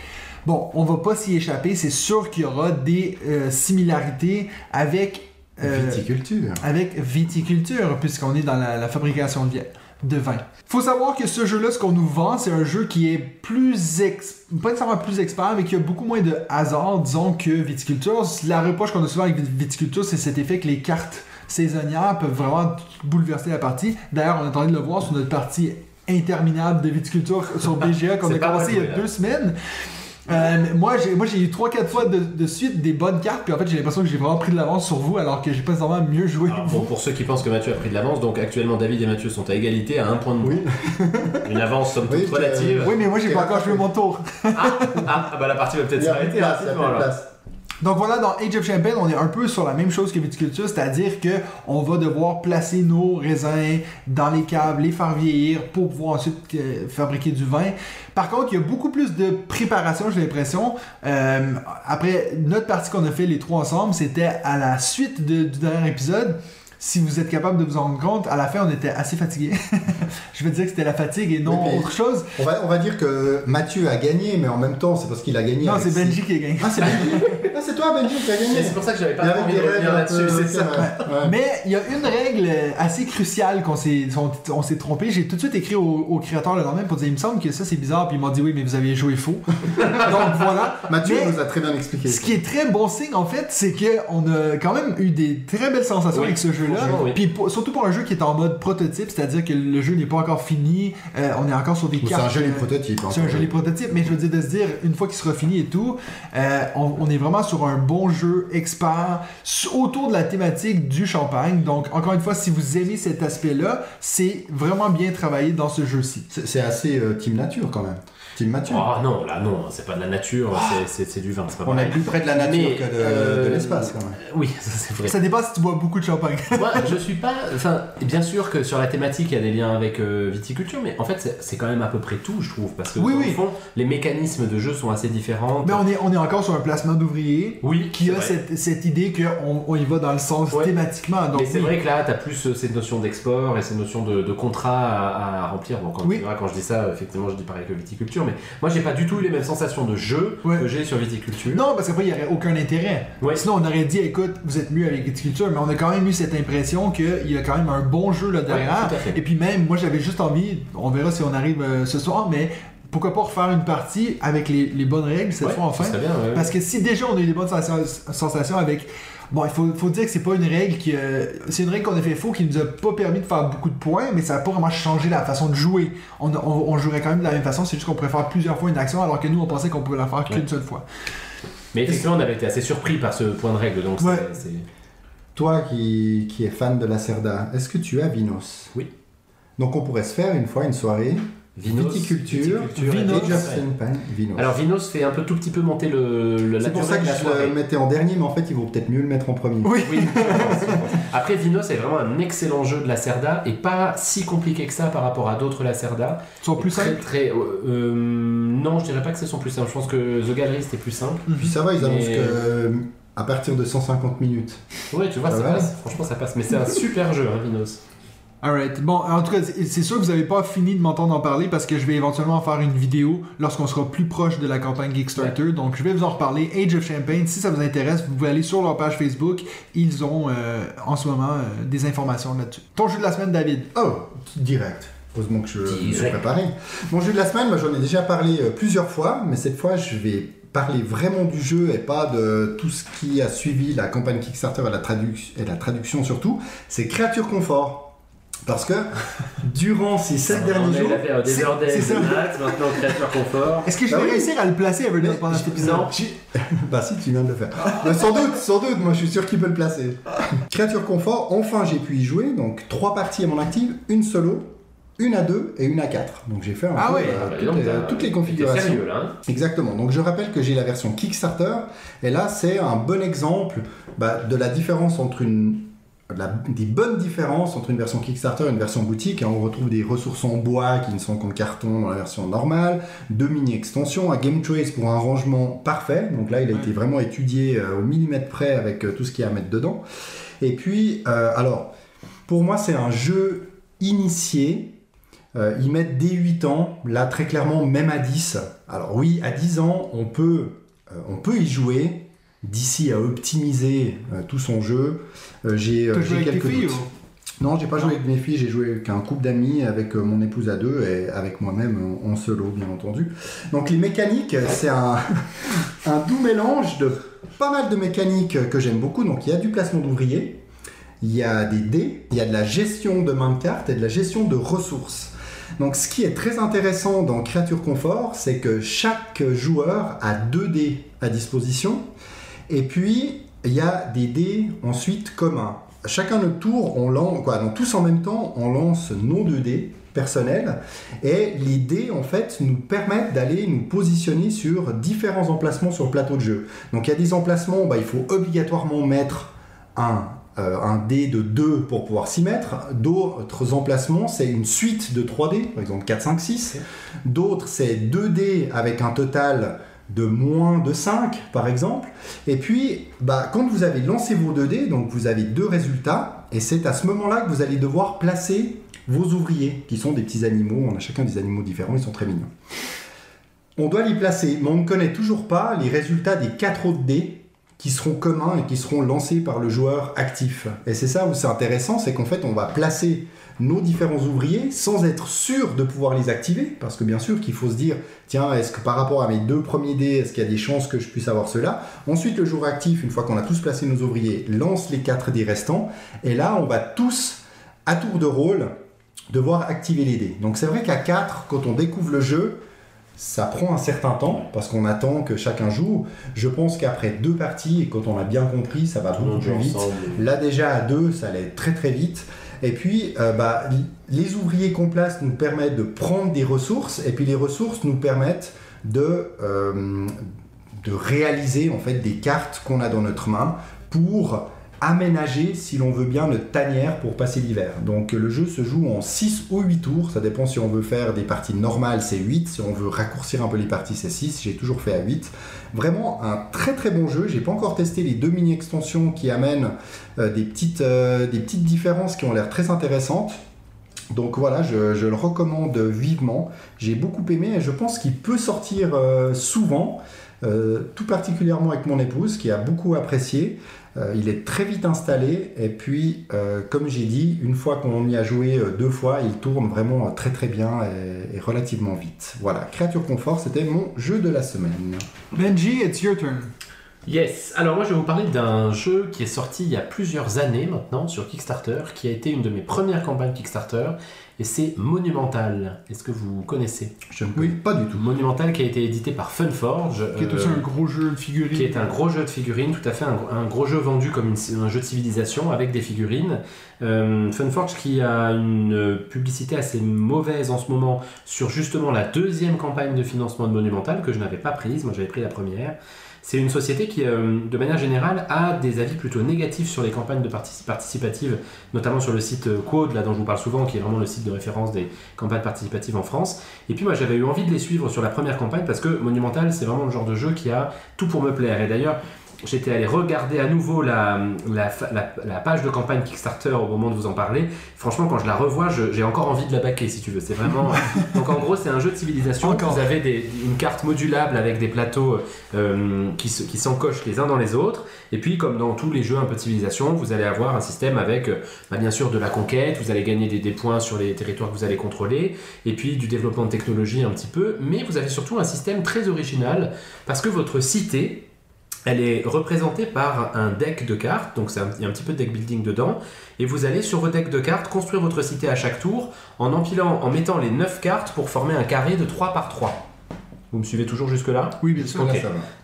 Bon, on va pas s'y échapper, c'est sûr qu'il y aura des euh, similarités avec euh, Viticulture. avec viticulture, puisqu'on est dans la, la fabrication de, vi- de vin. Faut savoir que ce jeu-là, ce qu'on nous vend, c'est un jeu qui est plus ex... pas nécessairement plus expert, mais qui a beaucoup moins de hasard, disons, que viticulture. La reproche qu'on a souvent avec viticulture, c'est cet effet que les cartes saisonnières peuvent vraiment bouleverser la partie. D'ailleurs, on est en train de le voir sur notre partie interminable de viticulture sur BGA qu'on a commencé il y a deux semaines. Euh, moi, j'ai, moi, j'ai eu 3-4 fois de, de suite des bonnes cartes, puis en fait, j'ai l'impression que j'ai vraiment pris de l'avance sur vous, alors que j'ai pas nécessairement mieux joué. Alors, bon, pour ceux qui pensent que Mathieu a pris de l'avance, donc actuellement David et Mathieu sont à égalité à un point de Oui. Une avance somme toute Oui, relative. Oui, mais moi, j'ai pas encore joué mon tour. Ah, ah, bah la partie va peut-être s'arrêter place, il Donc voilà, dans Age of Champagne, on est un peu sur la même chose que viticulture, c'est-à-dire que on va devoir placer nos raisins dans les caves, les faire vieillir pour pouvoir ensuite euh, fabriquer du vin. Par contre, il y a beaucoup plus de préparation, j'ai l'impression. Euh, après notre partie qu'on a fait les trois ensemble, c'était à la suite du dernier épisode. Si vous êtes capable de vous en rendre compte, à la fin, on était assez fatigué. Je veux dire que c'était la fatigue et non Oui, autre chose. On va, on va dire que Mathieu a gagné, mais en même temps, c'est parce qu'il a gagné. Non, c'est ses- Benji qui a gagné. Ah, c'est Benji Ah, c'est toi, Benji, qui a gagné. C'est pour ça que j'avais pas envie des de revenir là-dessus, c'est ça. ouais, ouais. Mais il y a une règle assez cruciale qu'on s'est, on, on s'est trompé. J'ai tout de suite écrit au, au créateur le lendemain pour dire il me semble que ça c'est bizarre. Puis il m'a dit oui, mais vous avez joué faux. Donc voilà. Mathieu Mais nous a très bien expliqué. ce qui est très bon signe en fait, c'est que on a quand même eu des très belles sensations Oui, avec ce jeu-là. Franchement, oui. Puis pour- surtout pour un jeu qui est en mode prototype, c'est-à-dire que le jeu n'est pas encore fini. euh, on est encore sur des Ou C'est cartes. un joli euh, prototype. c'est un joli prototype, mais je veux dire de se dire, une fois qu'il sera fini et tout, euh, on, on est vraiment sur un bon jeu expert autour de la thématique du champagne. Donc, encore une fois, si vous aimez cet aspect-là, c'est vraiment bien travaillé dans ce jeu-ci. C'est c'est assez euh, Team Nature quand même. Mathieu. Oh non, là non, c'est pas de la nature, c'est- c'est du vin, pas On est plus près de la nature Mais, que de, euh, de l'espace quand même. Oui, ça c'est vrai. Ça dépend si tu bois beaucoup de champagne. Moi, je suis pas. Enfin, bien sûr que sur la thématique, il y a des liens avec euh, viticulture, mais en fait, c'est- quand même à peu près tout, je trouve, parce que Oui, fond, les mécanismes de jeu sont assez différents. mais on est, on est encore sur un placement d'ouvrier Oui, qui a cette, cette idée qu'on on y va dans le sens Ouais. thématiquement. Donc, mais c'est oui. vrai que là, tu as plus euh, cette notion d'export et cette notion de, de contrat à, à remplir. Bon, quand, Oui. tu verras, quand je dis ça, effectivement, je dis pareil que viticulture, mais moi, j'ai pas du tout eu les mêmes sensations de jeu Ouais. que j'ai sur viticulture. Non, parce qu'après, il n'y aurait aucun intérêt. Ouais. Sinon, on aurait dit, écoute, vous êtes mieux avec viticulture, mais on a quand même eu cette impression qu'il y a quand même un bon jeu là derrière. Et puis même, moi, j'avais juste envie, on verra si on arrive euh, ce soir, mais pourquoi pas refaire une partie avec les, les bonnes règles cette Ouais, fois enfin. bien, ouais. Parce que si déjà on a eu des bonnes sensations, sensations avec. Bon, il faut, faut dire que c'est pas une règle qui. euh, c'est une règle qu'on a fait faux qui nous a pas permis de faire beaucoup de points, mais ça a pas vraiment changé la façon de jouer. On, on, on jouerait quand même de la même façon, c'est juste qu'on pourrait faire plusieurs fois une action, alors que nous on pensait qu'on pouvait la faire qu'une Ouais. seule fois. Mais effectivement, on avait été assez surpris par ce point de règle, donc c'est- Ouais. c'est. Toi qui, qui es fan de la Cerda, est-ce que tu as Vinos? Oui. Donc on pourrait se faire une fois une soirée Vinos, viticulture, viticulture et Vinos. Ouais. Champagne, Vinos. Alors Vinos fait un peu tout petit peu monter le, le c'est la pour ça que la je le mettais en dernier, mais en fait il vaut peut-être mieux le mettre en premier. Oui. Oui. Après Vinos est vraiment un excellent jeu de la Cerda et pas si compliqué que ça par rapport à d'autres Lacerda. Ils sont plus très, simples. Très, euh, euh, non, je dirais pas que c'est son plus simple. Je pense que The Gallery c'était plus simple. Puis ça va, ils Mais- annoncent que euh, à partir de 150 minutes. Ouais, tu vois, Ça passe. Franchement, ça passe. Mais c'est un super jeu, hein, Vinos. Alright. Bon, en tout cas, c'est sûr que vous n'avez pas fini de m'entendre en parler parce que je vais éventuellement en faire une vidéo lorsqu'on sera plus proche de la campagne Kickstarter. Donc, je vais vous en reparler. Age of Champagne, si ça vous intéresse, vous pouvez aller sur leur page Facebook. Ils ont euh, en ce moment euh, des informations là-dessus. Ton jeu de la semaine, David? Oh, direct. Heureusement que je me suis préparé. Mon jeu de la semaine, moi j'en ai déjà parlé euh, plusieurs fois, mais cette fois je vais parler vraiment du jeu et pas de tout ce qui a suivi la campagne Kickstarter et la, traduc et la traduction surtout, c'est Créature Confort. Parce que durant ces 7 derniers jours. des heures maintenant créature confort. Est-ce que je vais bah réussir à le placer Evernote pendant cet épisode Bah si, tu viens de le faire. Bah, sans doute, sans doute, moi je suis sûr qu'il peut le placer. créature confort, enfin j'ai pu y jouer. Donc 3 parties à mon active, une solo, une à 2 et une à 4. Donc j'ai fait un ah peu, ouais. euh, toutes, les, configurations. Sérieux, là, hein. Exactement. Donc je rappelle que j'ai la version Kickstarter et là c'est un bon exemple bah, de la différence entre une des bonnes différences entre une version Kickstarter et une version boutique. on retrouve des ressources en bois qui ne sont qu'en carton dans la version normale, deux mini-extensions, un Game Trace pour un rangement parfait. Donc là, il a été vraiment étudié euh, au millimètre près avec euh, tout ce qu'il y a à mettre dedans. Et puis, euh, alors, pour moi, c'est un jeu initié. ils mettent dès 8 ans, là très clairement même à 10. Alors oui, à 10 ans, on peut, on peut y jouer, d'ici à optimiser euh, tout son jeu. Euh, j'ai euh, quelques filles, Non, j'ai pas joué avec mes filles, j'ai joué avec un couple d'amis, avec mon épouse à deux et avec moi-même en solo, bien entendu. Donc les mécaniques, c'est un, un doux mélange de pas mal de mécaniques que j'aime beaucoup. Donc il y a du placement d'ouvriers, il y a des dés, il y a de la gestion de main de cartes et de la gestion de ressources. Donc ce qui est très intéressant dans Créature Confort, c'est que chaque joueur a deux dés à disposition et puis, il y a des dés ensuite communs. Chacun notre tour, on lance, quoi, donc tous en même temps, on lance nos deux dés personnels et les dés en fait nous permettent d'aller nous positionner sur différents emplacements sur le plateau de jeu. Donc il y a des emplacements, bah, il faut obligatoirement mettre un, euh, un dé de 2 pour pouvoir s'y mettre. D'autres emplacements, c'est une suite de 3 dés, par exemple 4, 5, 6. D'autres, c'est 2 dés avec un total de moins de 5 par exemple. Et puis, bah, quand vous avez lancé vos 2 dés, donc vous avez deux résultats, et c'est à ce moment-là que vous allez devoir placer vos ouvriers, qui sont des petits animaux, on a chacun des animaux différents, ils sont très mignons. On doit les placer, mais on ne connaît toujours pas les résultats des 4 autres dés qui seront communs et qui seront lancés par le joueur actif. Et c'est ça où c'est intéressant, c'est qu'en fait on va placer nos différents ouvriers sans être sûr de pouvoir les activer, parce que bien sûr qu'il faut se dire, tiens, est-ce que par rapport à mes deux premiers dés, est-ce qu'il y a des chances que je puisse avoir cela? Ensuite, le jour actif, une fois qu'on a tous placé nos ouvriers, lance les quatre dés restants, et là, on va tous, à tour de rôle, devoir activer les dés. Donc c'est vrai qu'à 4, quand on découvre le jeu, ça prend un certain temps parce qu'on attend que chacun joue. Je pense qu'après deux parties, et quand on a bien compris, ça va beaucoup plus vite. Là déjà à deux, ça allait très très vite. Et puis, euh, bah, les ouvriers qu'on place nous permettent de prendre des ressources, et puis les ressources nous permettent de, euh, de réaliser en fait des cartes qu'on a dans notre main pour aménager, si l'on veut bien, notre tanière pour passer l'hiver. Donc le jeu se joue en 6 ou 8 tours, ça dépend si on veut faire des parties normales, c'est 8, si on veut raccourcir un peu les parties, c'est 6, j'ai toujours fait à 8. Vraiment un très très bon jeu, j'ai pas encore testé les deux mini-extensions qui amènent euh, des, petites, euh, des petites différences qui ont l'air très intéressantes. Donc voilà, je, le recommande vivement. J'ai beaucoup aimé et je pense qu'il peut sortir euh, souvent. Tout particulièrement avec mon épouse qui a beaucoup apprécié. Euh, il est très vite installé et puis, euh, comme j'ai dit, une fois qu'on y a joué deux fois, il tourne vraiment très très bien et, et, relativement vite. Voilà, Créature Confort, c'était mon jeu de la semaine. Benji, it's your turn. Yes, alors moi je vais vous parler d'un jeu qui est sorti il y a plusieurs années maintenant sur Kickstarter, qui a été une de mes premières campagnes Kickstarter et c'est Monumental. Est-ce que vous connaissez? Je ne Oui, pas du tout. Monumental qui a été édité par Funforge. Qui est aussi un gros jeu de figurines. Qui est un gros jeu de figurines, tout à fait, un, gros jeu vendu comme un jeu de civilisation avec des figurines. Euh, Funforge qui a une publicité assez mauvaise en ce moment sur justement la deuxième campagne de financement de Monumental que je n'avais pas prise, moi j'avais pris la première. C'est une société qui, euh, de manière générale, a des avis plutôt négatifs sur les campagnes de participatives, notamment sur le site euh, Quad, là dont je vous parle souvent, qui est vraiment le site de référence des campagnes participatives en France. Et puis moi, j'avais eu envie de les suivre sur la première campagne parce que Monumental, c'est vraiment le genre de jeu qui a tout pour me plaire. Et d'ailleurs, j'étais allé regarder à nouveau la, la, la, page de campagne Kickstarter au moment de vous en parler. Franchement, quand je la revois, j'ai encore envie de la baquer si tu veux. C'est vraiment. Donc en gros, c'est un jeu de civilisation. Vous avez des, une carte modulable avec des plateaux euh, qui s'encochent les uns dans les autres. Et puis, comme dans tous les jeux un peu de civilisation, vous allez avoir un système avec, euh, bah, bien sûr, de la conquête. Vous allez gagner des, des points sur les territoires que vous allez contrôler. Et puis du développement de technologie un petit peu. Mais vous avez surtout un système très original parce que votre cité elle est représentée par un deck de cartes, donc il y a un petit peu de deck building dedans, et vous allez sur vos decks de cartes construire votre cité à chaque tour en empilant, en mettant les 9 cartes pour former un carré de 3 par 3. Vous me suivez toujours jusque-là? Oui, bien sûr.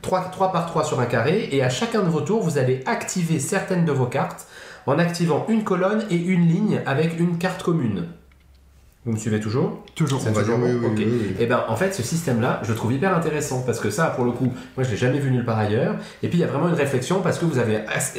3, 3 par 3 sur un carré, et à chacun de vos tours, vous allez activer certaines de vos cartes en activant une colonne et une ligne avec une carte commune. Vous me suivez toujours Toujours. C'est toujours bon Et eh ben en fait ce système-là, je le trouve hyper intéressant parce que ça, pour le coup, moi je l'ai jamais vu nulle part ailleurs. Et puis il y a vraiment une réflexion parce que vous avez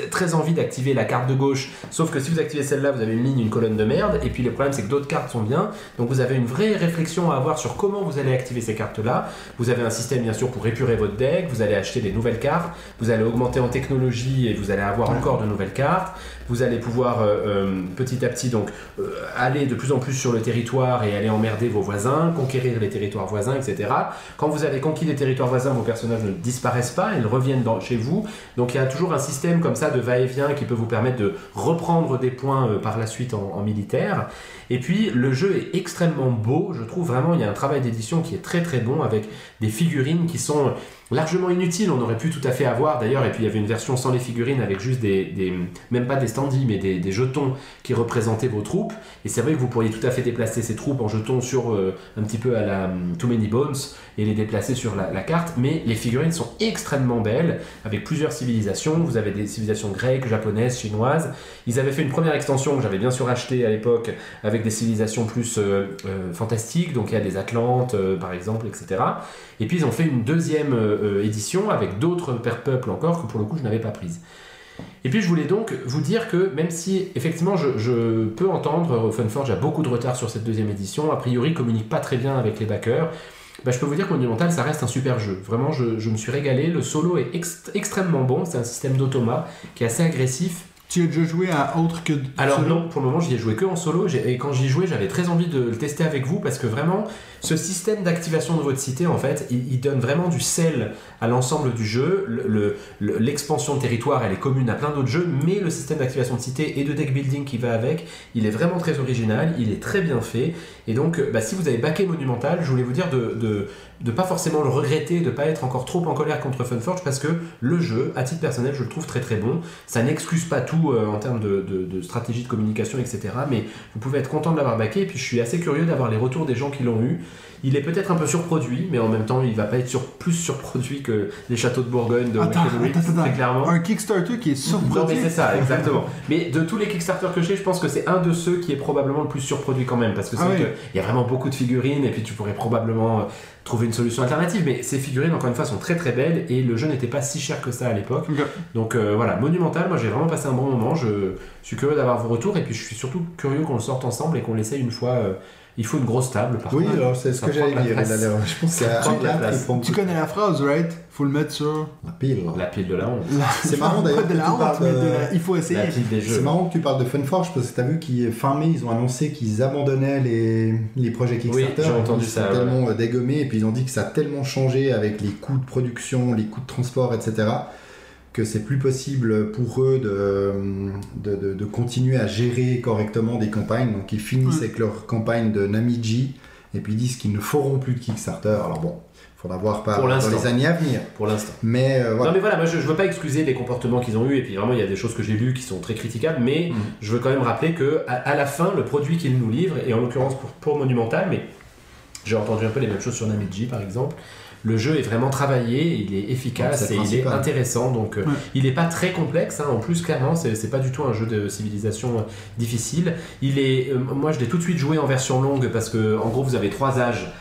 très envie d'activer la carte de gauche, sauf que si vous activez celle-là, vous avez une ligne, une colonne de merde. Et puis le problème c'est que d'autres cartes sont bien. Donc vous avez une vraie réflexion à avoir sur comment vous allez activer ces cartes-là. Vous avez un système bien sûr pour épurer votre deck. Vous allez acheter des nouvelles cartes. Vous allez augmenter en technologie et vous allez avoir encore de nouvelles cartes. Vous allez pouvoir euh, euh, petit à petit donc euh, aller de plus en plus sur le territoire et aller emmerder vos voisins, conquérir les territoires voisins, etc. Quand vous avez conquis les territoires voisins, vos personnages ne disparaissent pas, ils reviennent chez vous. Donc il y a toujours un système comme ça de va-et-vient qui peut vous permettre de reprendre des points par la suite en militaire. Et puis le jeu est extrêmement beau, je trouve vraiment il y a un travail d'édition qui est très très bon avec des figurines qui sont largement inutile, on aurait pu tout à fait avoir d'ailleurs, et puis il y avait une version sans les figurines avec juste des, même pas des standees, mais des, jetons qui représentaient vos troupes, et c'est vrai que vous pourriez tout à fait déplacer ces troupes en jetons sur euh, un petit peu à la um, Too Many Bones, et les déplacer sur la, carte, mais les figurines sont extrêmement belles, avec plusieurs civilisations, vous avez des civilisations grecques, japonaises, chinoises, ils avaient fait une première extension que j'avais bien sûr acheté à l'époque, avec des civilisations plus euh, euh, fantastiques, donc il y a des Atlantes par exemple, etc. Et puis ils ont fait une deuxième euh, édition avec d'autres peuples encore que pour le coup je n'avais pas prise. Et puis je voulais donc vous dire que même si effectivement je, peux entendre euh, Funforge a beaucoup de retard sur cette deuxième édition, a priori communique pas très bien avec les backers, bah, je peux vous dire que Monumental ça reste un super jeu. Vraiment je, me suis régalé, le solo est extrêmement bon, c'est un système d'automat qui est assez agressif tu as déjà joué à autre que. Alors non, pour le moment j'y ai joué que en solo. Et quand j'y jouais, j'avais très envie de le tester avec vous parce que vraiment, ce système d'activation de votre cité, en fait, il, donne vraiment du sel à l'ensemble du jeu. L'expansion de territoire, elle est commune à plein d'autres jeux, mais le système d'activation de cité et de deck building qui va avec, il est vraiment très original, il est très bien fait. Et donc, bah, si vous avez backé Monumental, je voulais vous dire de de pas forcément le regretter, de pas être encore trop en colère contre Funforge parce que le jeu, à titre personnel, je le trouve très très bon. Ça n'excuse pas tout euh, en termes de, stratégie de communication, etc. Mais vous pouvez être content de l'avoir backé. Et puis je suis assez curieux d'avoir les retours des gens qui l'ont eu. Il est peut-être un peu surproduit, mais en même temps, il va pas être sur, plus surproduit que les châteaux de Bourgogne de attends, très clairement. Un Kickstarter qui est surproduit. Non, mais c'est ça, exactement. mais de tous les Kickstarter que j'ai, je pense que c'est un de ceux qui est probablement le plus surproduit quand même, parce que c'est ah y a vraiment beaucoup de figurines, et puis tu pourrais probablement euh, trouver une solution alternative. Mais ces figurines, encore une fois, sont très très belles, et le jeu n'était pas si cher que ça à l'époque. Donc euh, voilà, monumental. Moi, j'ai vraiment passé un bon moment. Je suis curieux d'avoir vos retours, et puis je suis surtout curieux qu'on le sorte ensemile et qu'on l'essaye une fois. Euh, il faut une grosse table, par Oui, alors c'est ce que j'allais dire. Je pense que c'est Tu connais la phrase, right? Faut le mettre sur. La pile. La pile de la honte. C'est marrant d'ailleurs. de la honte, mais il faut essayer. C'est marrant que tu parles de Funforge parce que tu as vu qu'ils, fin mai, ils ont annoncé qu'ils abandonnaient les, les projets Kickstarter. Oui, j'ai entendu ça. tellement euh, dégommé et puis ils ont dit que ça a tellement changé avec les coûts de production, les coûts de transport, etc que c'est plus possible pour eux de, de, de, continuer à gérer correctement des campagnes. Donc ils finissent avec leur campagne de Namiji et puis ils disent qu'ils ne feront plus de Kickstarter. Alors bon, il faudra voir par, dans les années à venir. Pour l'instant. Mais euh, voilà. Non mais voilà, moi je, ne veux pas excuser les comportements qu'ils ont eu et puis vraiment il y a des choses que j'ai lues qui sont très critiquables, mais mm. je veux quand même rappeler que à, la fin le produit qu'ils nous livrent et en l'occurrence pour, pour Monumental, mais j'ai entendu un peu les mêmes choses sur Namiji par exemple le jeu est vraiment travaillé, il est efficace et il est intéressant. Donc, euh, il n'est pas très complexe. Hein. En plus, clairement, c'est pas du tout un jeu de civilisation euh, difficile. Il est, euh, moi, je l'ai tout de suite joué en version longue parce que, en gros, vous avez trois âges.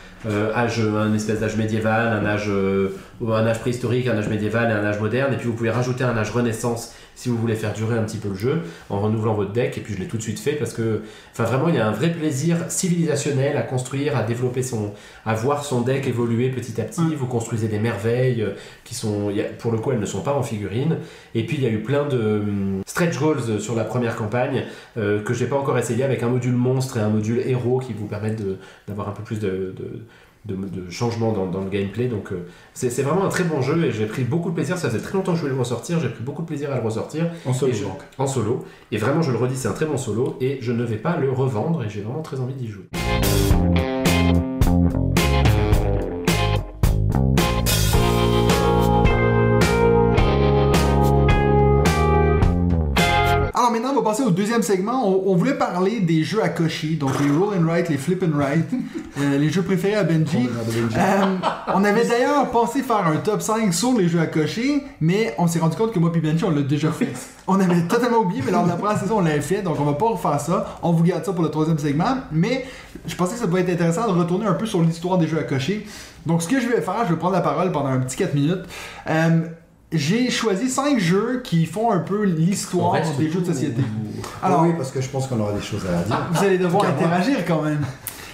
âge, un espèce d'âge médiéval, un âge un âge préhistorique, un âge médiéval et un âge moderne, et puis vous pouvez rajouter un âge renaissance si vous voulez faire durer un petit peu le jeu en renouvelant votre deck, et puis je l'ai tout de suite fait parce que, enfin vraiment, il y a un vrai plaisir civilisationnel à construire, à développer son, à voir son deck évoluer petit à petit. Vous construisez des merveilles euh, qui sont, pour le coup, elles ne sont pas en figurine. Et puis il y a eu plein de hum, stretch goals sur la première campagne euh, que j'ai pas encore essayé avec un module monstre et un module héros qui vous permettent d'avoir un peu plus de, de, de, de changement dans, dans le gameplay. Donc euh, c'est vraiment un très bon jeu et j'ai pris beaucoup de plaisir. Ça faisait très longtemps que je voulais le ressortir. J'ai pris beaucoup de plaisir à le ressortir En solo je- en solo. Et vraiment, je le redis, c'est un très bon solo et je ne vais pas le revendre et j'ai vraiment très envie d'y jouer. Passer au deuxième segment. On, on voulait parler des jeux à cocher, donc les roll and write, les flip and write, euh, les jeux préférés à Benji. Euh, on avait d'ailleurs pensé faire un top 5 sur les jeux à cocher, mais on s'est rendu compte que moi et Benji, on l'a déjà fait. On avait totalement oublié, mais lors de la première saison, on l'avait fait, donc on va pas refaire ça. On vous garde ça pour le troisième segment, mais je pensais que ça pourrait être intéressant de retourner un peu sur l'histoire des jeux à cocher. Donc ce que je vais faire, je vais prendre la parole pendant un petit 4 minutes. Euh, j'ai choisi 5 jeux qui font un peu l'histoire des jeux de société. Alors Alors, oui, parce que je pense qu'on aura des choses à dire. vous allez devoir interagir quand même.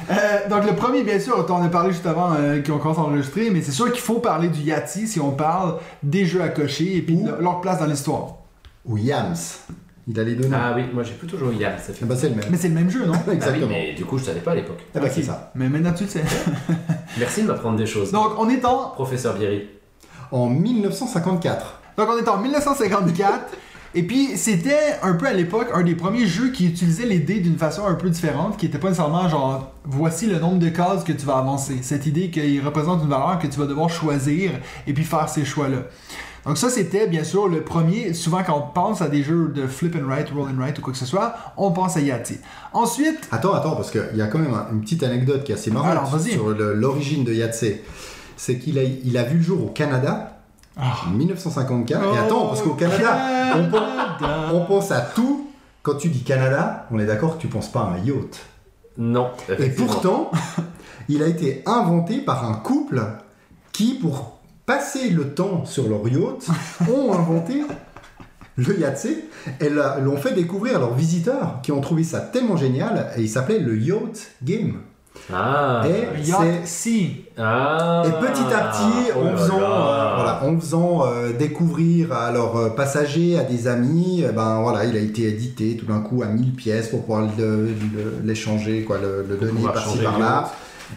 Euh, donc le premier, bien sûr, on a parlé juste avant euh, qu'on commence à enregistrer, mais c'est sûr qu'il faut parler du Yahtzee si on parle des jeux à cocher et puis de leur place dans l'histoire. Ou Yams. Il a les deux noms. Ah oui, moi j'ai plutôt joué hier. Ça fait... Eh ben, c'est le même. Mais c'est le même jeu, non? Ah oui, Exactement. mais du coup, je savais pas à l'époque. Eh ben, Ok. c'est ça. Mais maintenant tu le sais. Merci de m'apprendre des choses. Donc on est en, Professeur Bierry. En 1954. donc on est en 1954. Et puis, c'était un peu à l'époque un des premiers jeux qui utilisait les dés d'une façon un peu différente, qui était pas nécessairement genre, voici le nombre de cases que tu vas avancer. Cette idée qu'il représente une valeur que tu vas devoir choisir et puis faire ces choix-là. Donc ça, c'était bien sûr le premier. Souvent, quand on pense à des jeux de flip and write, roll and write ou quoi que ce soit, on pense à Yahtzee. Ensuite, Attends, attends, parce qu'il y a quand même un- une petite anecdote qui est assez marrante Alors, sur l'origine de Yahtzee. C'est qu'il a, il a vu le jour au Canada en 1954. Et attends, parce qu'au Canada, on pense, on pense à tout. Quand tu dis Canada, on est d'accord que tu penses pas à un yacht. Non. Et pourtant, il a été inventé par un couple qui, pour passer le temps sur leur yacht, ont inventé le Yahtzee et l'ont fait découvrir à leurs visiteurs qui ont trouvé ça tellement génial et il s'appelait le Yacht Game. Ah. Et c'est- Yahtzee. Ah. et petit à petit, Oh en faisant, euh, voilà, en faisant euh, découvrir à leurs euh, passagers, à des amis, eh ben voilà, il a été édité tout d'un coup à 1000 pièces pour pouvoir le- l'échanger, quoi, le, le donner par-ci par-là.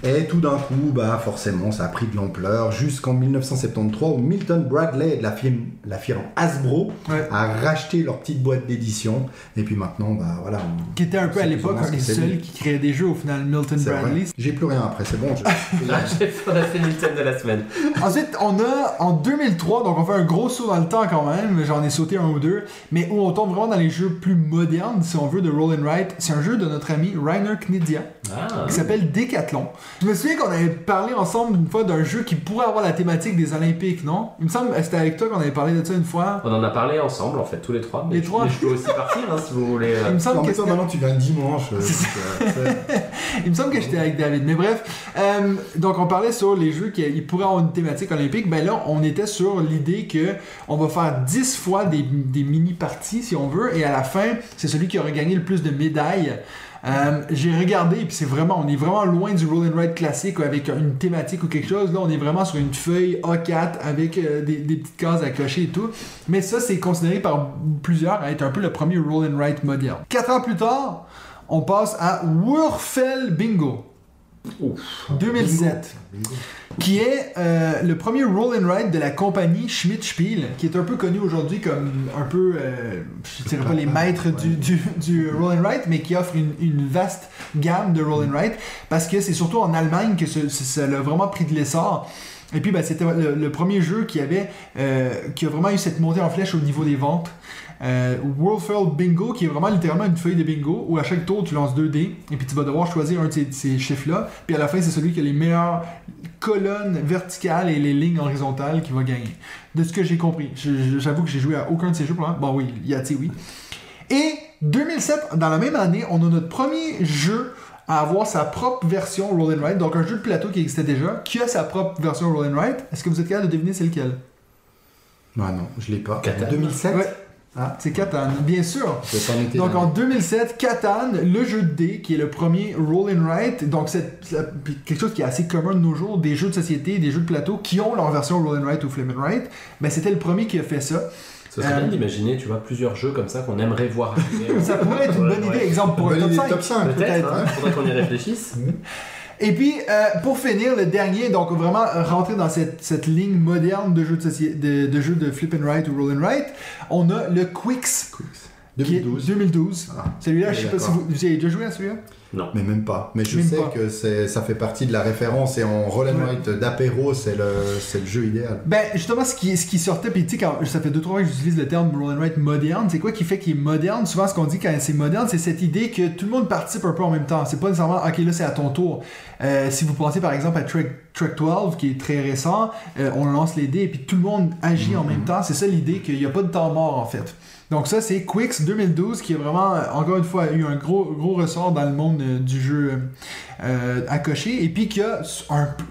Et tout d'un coup, bah forcément, ça a pris de l'ampleur jusqu'en 1973 où Milton Bradley de la firme, la firme Hasbro Ouais. a racheté leur petite boîte d'édition. Et puis maintenant, bah voilà. on- Qui était un peu à l'époque que c'est seuls qui créait des jeux au final, Milton. Bradley. J'ai plus rien après, c'est bon. je- j'ai fait, on a fait Nintendo de la semaine. Ensuite, on a en 2003, donc on fait un gros saut dans le temps quand même, j'en ai sauté un ou deux, mais où on tombe vraiment dans les jeux plus modernes, si on veut, de Roll and Write. C'est un jeu de notre ami Rainer Knizia, Ah. qui s'appelle Decathlon. Je me souviens qu'on avait parlé ensemble une fois d'un jeu qui pourrait avoir la thématique des Olympiques, non? Il me semble que c'était avec toi qu'on avait parlé de ça une fois. On en a parlé ensemble, en fait, tous les trois. Mais Les je- trois? mais je peux aussi partir, hein, si vous voulez. euh. Il me semble Non, que maintenant, tu viens dimanche. euh, donc, euh, Il me semble que j'étais avec David. Mais bref, euh, donc on parlait sur les jeux qui ils pourraient avoir une thématique olympique. Ben là, on était sur l'idée que on va faire 10 fois des, des mini-parties, si on veut, et à la fin, c'est celui qui aura gagné le plus de médailles. Euh, J'ai regardé, puis c'est vraiment, on est vraiment loin du roll and ride classique avec une thématique ou quelque chose. Là, on est vraiment sur une feuille A4 avec euh, des, petites cases à cocher et tout. Mais ça, c'est considéré par plusieurs à être un peu le premier roll and ride moderne. Quatre ans plus tard, on passe à Wurfel Bingo. 2007 Bingo. qui est euh, le premier roll and ride de la compagnie Schmidt Spiel, qui est un peu connu aujourd'hui comme un peu, euh, je dirais pas les maîtres du, du, du roll and ride, mais qui offre une, une vaste gamme de roll and ride, parce que c'est surtout en Allemagne que ce- ce- ça a vraiment pris de l'essor. Et puis, ben, c'était le, le premier jeu qui avait, euh, qui a vraiment eu cette montée en flèche au niveau des ventes. Euh, Worldfell Bingo, qui est vraiment littéralement une feuille de bingo où à chaque tour tu lances 2 dés et puis tu vas devoir choisir un de ces, ces chiffres-là. Puis à la fin, c'est celui qui a les meilleures colonnes verticales et les lignes horizontales qui va gagner. De ce que j'ai compris. J'avoue que j'ai joué à aucun de ces jeux pour l'instant. Bon, oui, Yahtzee, oui. Et 2007, dans la même année, on a notre premier jeu à avoir sa propre version Roll and Write, donc un jeu de plateau qui existait déjà, qui a sa propre version Roll and Write. Est-ce que vous êtes capable de deviner c'est lequel? Ah non, je l'ai pas. Catan. 2007 Ouais. Ah, C'est Catan, bien sûr. Donc en 2007, Catan, le jeu de dés, qui est le premier roll and write, donc c'est quelque chose qui est assez commun de nos jours, des jeux de société, des jeux de plateau qui ont leur version roll and write ou flip and write, mais c'était le premier qui a fait ça. Ce serait Euh, bien d'imaginer, tu vois, plusieurs jeux comme ça qu'on aimerait voir. Ça pourrait être une bonne idée, exemple pour un top idée, 5. top 5, Peut-être, hein, faudrait qu'on y réfléchisse. Et puis, euh, pour finir, le dernier, donc vraiment euh, rentrer dans cette, cette ligne moderne de jeux de, de, de jeux de flip and write ou roll and write, on a le Quicks. qui est 2012. 2012. Ah, Celui-là, je sais pas si vous, vous avez déjà joué à celui-là? Non. Mais même pas. Mais je Même sais pas. que c'est, ça fait partie de la référence et en roll and Ouais. write d'apéro, c'est le, c'est le jeu idéal. Ben, justement, ce qui, ce qui sortait, puis tu sais, ça fait 2-3 fois que j'utilise le terme roll and write moderne, c'est quoi qui fait qu'il est moderne? Souvent, ce qu'on dit quand c'est moderne, c'est cette idée que tout le monde participe un peu en même temps. C'est pas nécessairement, ok, là, c'est à ton tour. Euh, si vous pensez par exemple à Trek, Trek 12, qui est très récent, euh, on lance les dés et puis tout le monde agit en même temps. C'est ça l'idée, qu'il n'y a pas de temps mort en fait. Donc ça, c'est Quicks 2012 qui a vraiment, euh, encore une fois, eu un gros, gros ressort dans le monde euh, du jeu euh, à cocher et puis qui a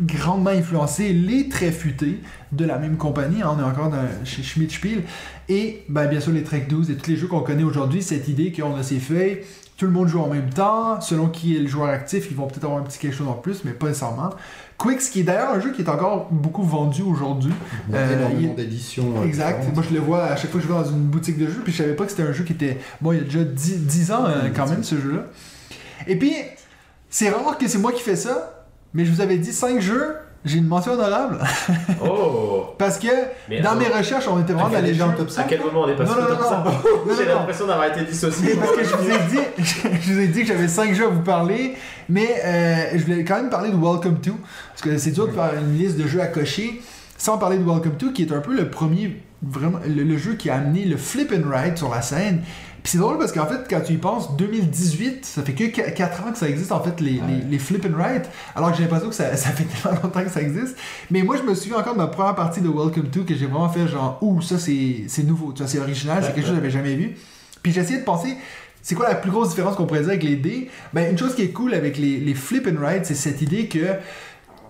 grandement influencé les très futés de la même compagnie. on est encore dans- chez Schmidt Spiel. Et ben, bien sûr les Trek 12 et tous les jeux qu'on connaît aujourd'hui, cette idée qu'on a ces feuilles, tout le monde joue en même temps, selon qui est le joueur actif, ils vont peut-être avoir un petit quelque chose en plus, mais pas nécessairement. Quicks, qui est d'ailleurs un jeu qui est encore beaucoup vendu aujourd'hui. Il y a Euh, énormément d'éditions. euh, Exact. Moi, je le vois à chaque fois que je vais dans une boutique de jeux, puis je savais pas que c'était un jeu qui était. Bon, il y a déjà 10, 10 ans euh, quand même, ce jeu-là. Et puis, c'est rare que c'est moi qui fais ça, mais je vous avais dit 5 jeux, j'ai une mention honorable. Oh Parce que Mais dans mes recherches, on était vraiment dans les top À 5 quel moment on est passé Non, non, au top non. 5? Non, J'ai l'impression d'avoir été dissocié. Parce que je vous ai dit, je vous ai dit que j'avais 5 jeux à vous parler, mais euh, je voulais quand même parler de Welcome to, parce que c'est dur de faire une liste de jeux à cocher sans parler de Welcome to, qui est un peu le premier, vraiment, le, le jeu qui a amené le flip and ride sur la scène. Puis c'est drôle parce qu'en fait, quand tu y penses, 2018, ça fait que 4 ans que ça existe, en fait, les, les, les flip and ride, alors que j'ai l'impression que ça, ça fait tellement longtemps que ça existe. Mais moi, je me souviens encore de ma première partie de Welcome to, que j'ai vraiment fait genre, ouh, ça c'est nouveau, tu vois, c'est original, c'est quelque chose que j'avais jamais vu. Puis j'ai essayé de penser, c'est quoi la plus grosse différence qu'on pourrait dire avec les dés? Ben, une chose qui est cool avec les, les flip and c'est cette idée que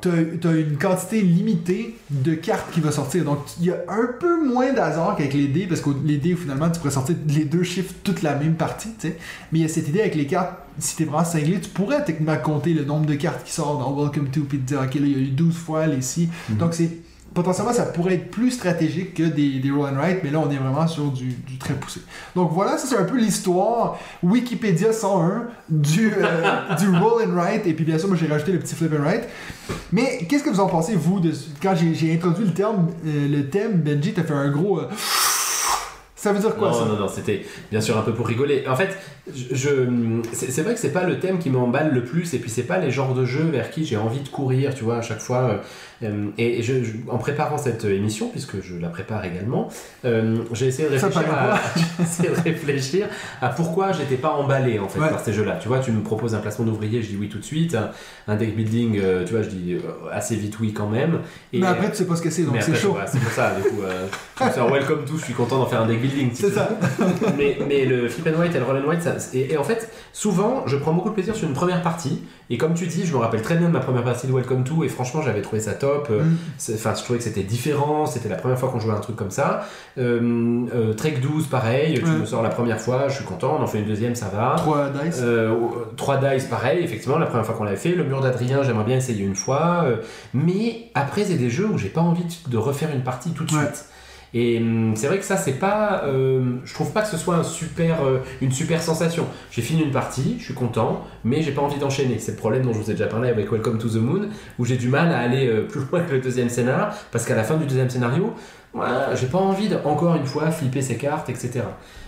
t'as as une quantité limitée de cartes qui va sortir. Donc, il y a un peu moins d'hasard qu'avec les dés, parce que les dés, finalement, tu pourrais sortir les deux chiffres toute la même partie, tu sais. Mais il y a cette idée avec les cartes, si t'es vraiment cinglé, tu pourrais techniquement compter le nombre de cartes qui sortent dans Welcome to, puis te dire, ok, là, il y a eu 12 fois les si. Donc, c'est potentiellement ça pourrait être plus stratégique que des, des roll and write, mais là on est vraiment sur du, du très poussé. Donc voilà, ça c'est un peu l'histoire Wikipédia 101 du, euh, du roll and write, et puis bien sûr moi j'ai rajouté le petit flip and write. Mais qu'est-ce que vous en pensez vous de quand j'ai introduit le terme, euh, le thème, Benji t'as fait un gros. euh, ça veut dire quoi non, ça? non, non, c'était bien sûr un peu pour rigoler. En fait, je, je- c'est c'est vrai que c'est pas le thème qui m'emballe le plus, et puis c'est pas les genres de jeux vers qui j'ai envie de courir, tu vois, à chaque fois. Euh, et je, je- en préparant cette émission, puisque je la prépare également, euh, j'ai essayé de réfléchir à, de réfléchir à pourquoi j'étais pas emballé en fait Ouais. par ces jeux-là. Tu vois, tu me proposes un placement d'ouvrier, je dis oui tout de suite. Un, un deck building, euh, tu vois, je dis assez vite oui quand même. Et, Mais après tu sais pas ce que c'est, donc c'est chaud. c'est pour ça, du coup, euh, welcome to, je suis content d'en faire un deck building. si C'est ça. mais, mais le flip and white et le roll and white, ça, et, et en fait, souvent, je prends beaucoup de plaisir sur une première partie. Et comme tu dis, je me rappelle très bien de ma première partie de Welcome to, et franchement, j'avais trouvé ça top. Euh, Mm. Enfin, je trouvais que c'était différent. C'était la première fois qu'on jouait un truc comme ça. Euh, euh, Trek 12, pareil. Tu me sors la première fois, je suis content. On en fait une deuxième, ça va. 3 dice. Euh, 3 dice, pareil, effectivement, la première fois qu'on l'avait fait. Le mur d'Adrien, j'aimerais bien essayer une fois. mais après, c'est des jeux où j'ai pas envie de refaire une partie tout de suite. Et hum, c'est vrai que ça, c'est pas. euh, je trouve pas que ce soit un super, euh, une super sensation. J'ai fini une partie, je suis content, mais j'ai pas envie d'enchaîner. C'est le problème dont je vous ai déjà parlé avec Welcome to the Moon, où j'ai du mal à aller euh, plus loin que le deuxième scénar, parce qu'à la fin du deuxième scénario, voilà, j'ai pas envie de, encore une fois, flipper ses cartes, etc.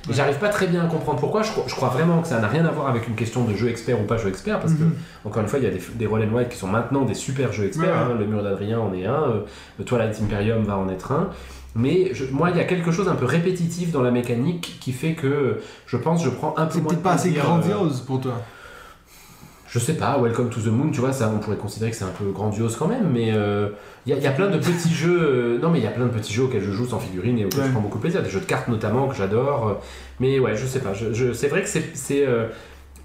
Et j'arrive pas très bien à comprendre pourquoi. Je, crois- je crois vraiment que ça n'a rien à voir avec une question de jeu expert ou pas jeu expert, parce que Mhm. encore une fois, il y a des, des roll and white qui sont maintenant des super jeux experts. Ouais, hein. Le mur d'Adrien en est un, le Twilight Imperium va en être un. Mais je- moi, il y a quelque chose un peu répétitif dans la mécanique qui fait que je pense je prends un peu C'est moins peut-être de pas assez euh, grandiose pour toi. je sais pas, Welcome to the Moon, tu vois, ça on pourrait considérer que c'est un peu grandiose quand même, mais euh, il y, a- il y a plein de petits jeux, euh, non mais il y a plein de petits jeux auxquels je joue sans figurine et auxquels Ouais. je prends beaucoup de plaisir, des jeux de cartes notamment que j'adore, euh, mais ouais, je sais pas, je, je- c'est vrai que c'est, c'est, euh,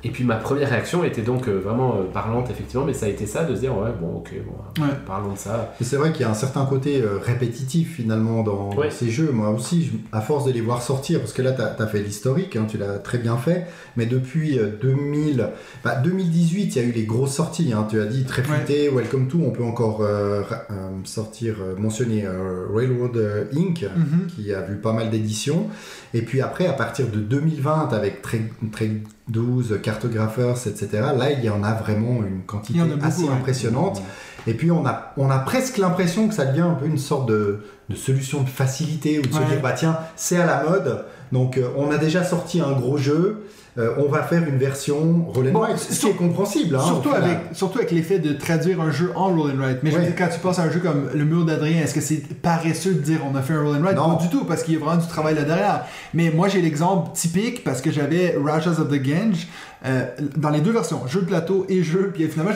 et puis ma première réaction était donc euh, vraiment euh, parlante, effectivement, mais ça a été ça, de se dire, ouais, bon, ok, bon, Ouais. parlons de ça. Et c'est vrai qu'il y a un certain côté euh, répétitif finalement dans, Ouais. ces jeux. Moi aussi, à force de les voir sortir, parce que là, tu as, fait l'historique, hein, tu l'as très bien fait, mais depuis euh, 2000, bah, 2018, il y a eu les grosses sorties. hein. tu as dit très Ouais. Welcome to, on peut encore euh, sortir, mentionner euh, Railroad Inc., Mhm. qui a vu pas mal d'éditions. Et puis après, à partir de 2020, avec Trek 12, Cartographers, etc., là, il y en a vraiment une quantité beaucoup, assez ouais. impressionnante. Et puis on a, on a presque l'impression que ça devient un peu une sorte de, de solution de facilité ou de se dire bah tiens c'est à la mode donc euh, on a déjà sorti un gros jeu euh, on va faire une version roll and Bon, write, ce qui est compréhensible hein, surtout, avec, surtout avec l'effet de traduire un jeu en roll and write. Mais je veux Ouais. dire, quand tu passes à un jeu comme Le Mur d'Adrien, est-ce que c'est paresseux de dire on a fait un roll and write? Non. Pas du tout, parce qu'il y a vraiment du travail là derrière. Mais moi, j'ai l'exemple typique parce que j'avais Rajas of the Gange euh, dans les deux versions, jeu de plateau et jeu. Puis finalement,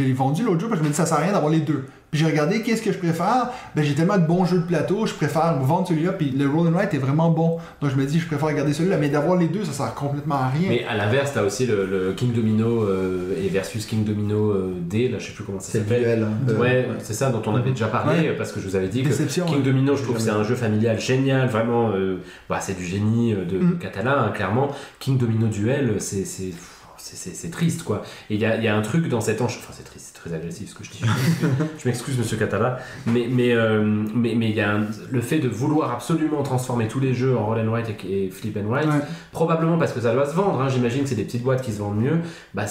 l'ai vendu l'autre jour parce que je me dis ça sert à rien d'avoir les deux. J'ai regardé qu'est-ce que je préfère? Ben, j'ai tellement de bons jeux de plateau, je préfère vendre celui-là. Puis le roll and write est vraiment bon. Donc je me dis, je préfère garder celui-là. Mais d'avoir les deux, ça sert complètement à rien. Mais à l'inverse, t'as aussi le, le King Domino euh, et versus King Domino euh, D, là, je sais plus comment ça c'est le s'appelle. duel hein, de- Ouais, c'est ça dont on avait déjà parlé, Ouais. euh, parce que je vous avais dit que. King hein. Domino, je trouve que c'est un jeu familial génial, vraiment, euh, bah, c'est du génie euh, de, de Mm. Catalan, hein, clairement. King Domino Duel, c'est c'est- triste, quoi. Et il y a, il y a un truc dans cet enche... Enfin, c'est triste, c'est très agressif ce que je dis. Je m'excuse- monsieur Catala. Mais mais euh, mais y a un- le fait de vouloir absolument transformer tous les jeux en roll and write et, et flip and write, Ouais. probablement parce que ça doit se vendre. hein, J'imagine que c'est des petites boîtes qui se vendent mieux. Bah,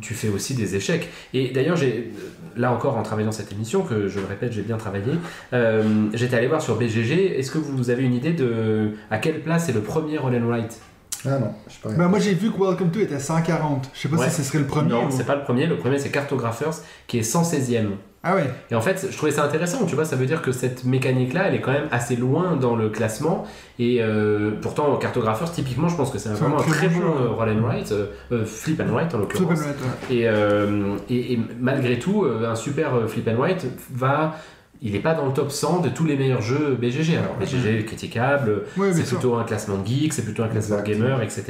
tu fais aussi des échecs. Et d'ailleurs, j'ai là encore en travaillant cette émission, que je le répète, j'ai bien travaillé, euh, j'étais allé voir sur BGG. Est-ce que vous avez une idée de à quelle place est le premier roll and write? Ah non je sais pas moi j'ai vu que Welcome to était 140. Je sais pas Ouais. si ce serait le premier. Non, ou- c'est pas le premier. Le premier, c'est Cartographers, qui est 116e. Ah ouais. Et en fait, je trouvais ça intéressant, tu vois, ça veut dire que cette mécanique-là, elle est quand même assez loin dans le classement. Et euh, pourtant, Cartographers, typiquement, je pense que c'est vraiment un très très bon euh, roll and write, euh, euh, flip and write en Flip and l'occurrence. write, ouais. Et, euh, et, et malgré tout, un super flip and write va. Il n'est pas dans le top 100 de tous les meilleurs jeux BGG. Alors, BGG est critiquable, Oui, c'est plutôt un classement de geek, c'est plutôt un classement de gamer, etc.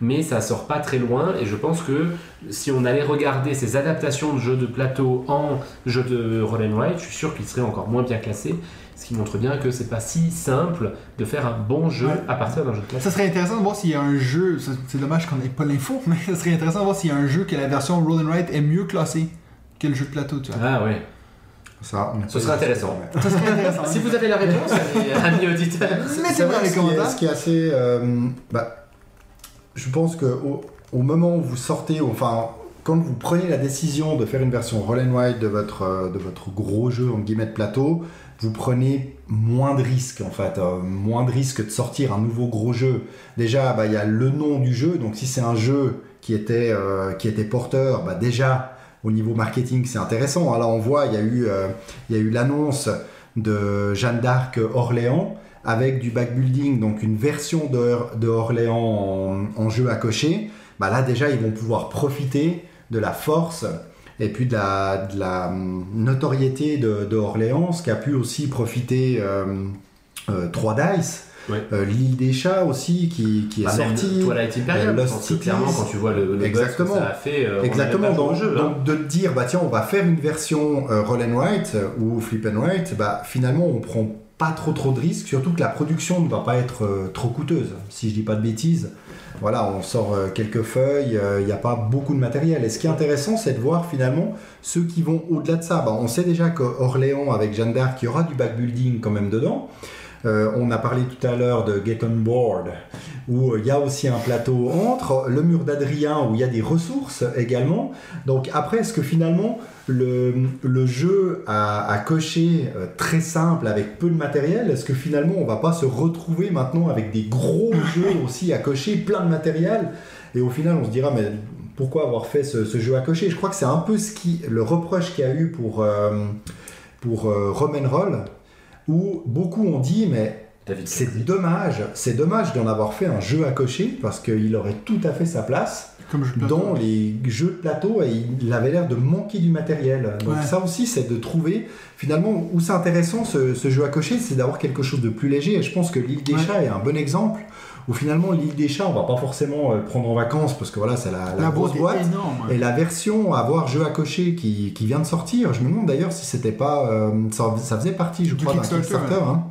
Mais ça sort pas très loin. Et je pense que si on allait regarder ces adaptations de jeux de plateau en jeux de roll and write, je suis sûr qu'ils seraient encore moins bien classés. Ce qui montre bien que c'est pas si simple de faire un bon jeu Ouais. à partir d'un jeu de plateau. Ça serait intéressant de voir s'il y a un jeu, c'est dommage qu'on n'ait pas l'info, mais ça serait intéressant de voir s'il y a un jeu que la version Roll and Write est mieux classée que le jeu de plateau, tu vois. Ah ouais. Ça Ce serait intéressant. Ça serait intéressant. Si vous avez la réponse, amis, amis auditeurs. C'est- Mettez-moi les ce qui est- commentaires. Ce qui est assez. euh, bah, je pense que au, au moment où vous sortez, enfin, quand vous prenez la décision de faire une version roll and de votre, euh, de votre gros jeu en guillemets de plateau, vous prenez moins de risques en fait, euh, moins de risques de sortir un nouveau gros jeu. Déjà, bah, il y a le nom du jeu, donc si c'est un jeu qui était, euh, qui était porteur, bah, déjà au niveau marketing c'est intéressant. Alors on voit, il y a eu, euh, il y a eu l'annonce de Jeanne d'Arc Orléans avec du backbuilding, donc une version de, de Orléans en, jeu à cocher. Bah là déjà ils vont pouvoir profiter de la force et puis de la, de la hum, notoriété de, Orléans, ce qu'a pu aussi profiter euh, euh, 3 Dice, Ouais. Euh, l'île des chats aussi qui, qui est Bah, sortie. Twilight Imperium, euh, Lost clairement quand tu vois le, le buzz que Exactement. ça a fait, euh, Exactement, donc, jeu, hein. donc de te dire, bah tiens, on va faire une version euh, roll and write euh, ou flip and write, bah finalement on prend pas trop trop de risques, surtout que la production ne va pas être trop coûteuse, si je dis pas de bêtises. Voilà, on sort quelques feuilles, il n'y a pas beaucoup de matériel. Et ce qui est intéressant, c'est de voir finalement ceux qui vont au-delà de ça. Bah, on sait déjà qu'Orléans, avec Jeanne d'Arc, il y aura du backbuilding quand même dedans. Euh, on a parlé tout à l'heure de Get on Board, où euh, il y a aussi un plateau entre, le mur d'Adrien, où il y a des ressources également. Donc après, est-ce que finalement, le, le jeu à, à cocher euh, très simple, avec peu de matériel, est-ce que finalement, on va pas se retrouver maintenant avec des gros jeux aussi à cocher, plein de matériel? Et au final, on se dira, mais pourquoi avoir fait ce, ce jeu à cocher? Je crois que c'est un peu ce qui, le reproche qu'il y a eu pour, euh, pour euh, Roll, où beaucoup ont dit, mais c'est dommage, c'est dommage d'en avoir fait un jeu à cocher parce qu'il aurait tout à fait sa place Comme dans les jeux de plateau et il avait l'air de manquer du matériel. Donc Ouais. ça aussi, c'est de trouver finalement où c'est intéressant ce, ce jeu à cocher, c'est d'avoir quelque chose de plus léger. Et je pense que l'île des Ouais. chats est un bon exemple où finalement l'île des chats, on va pas forcément euh, prendre en vacances parce que voilà, c'est la, la La grosse boîte énorme. Et la version avoir jeu à cocher qui, qui vient de sortir, je me demande d'ailleurs si c'était pas. euh, ça, ça faisait partie, je Du crois, d'un Kickstarter, Kickstarter. hein.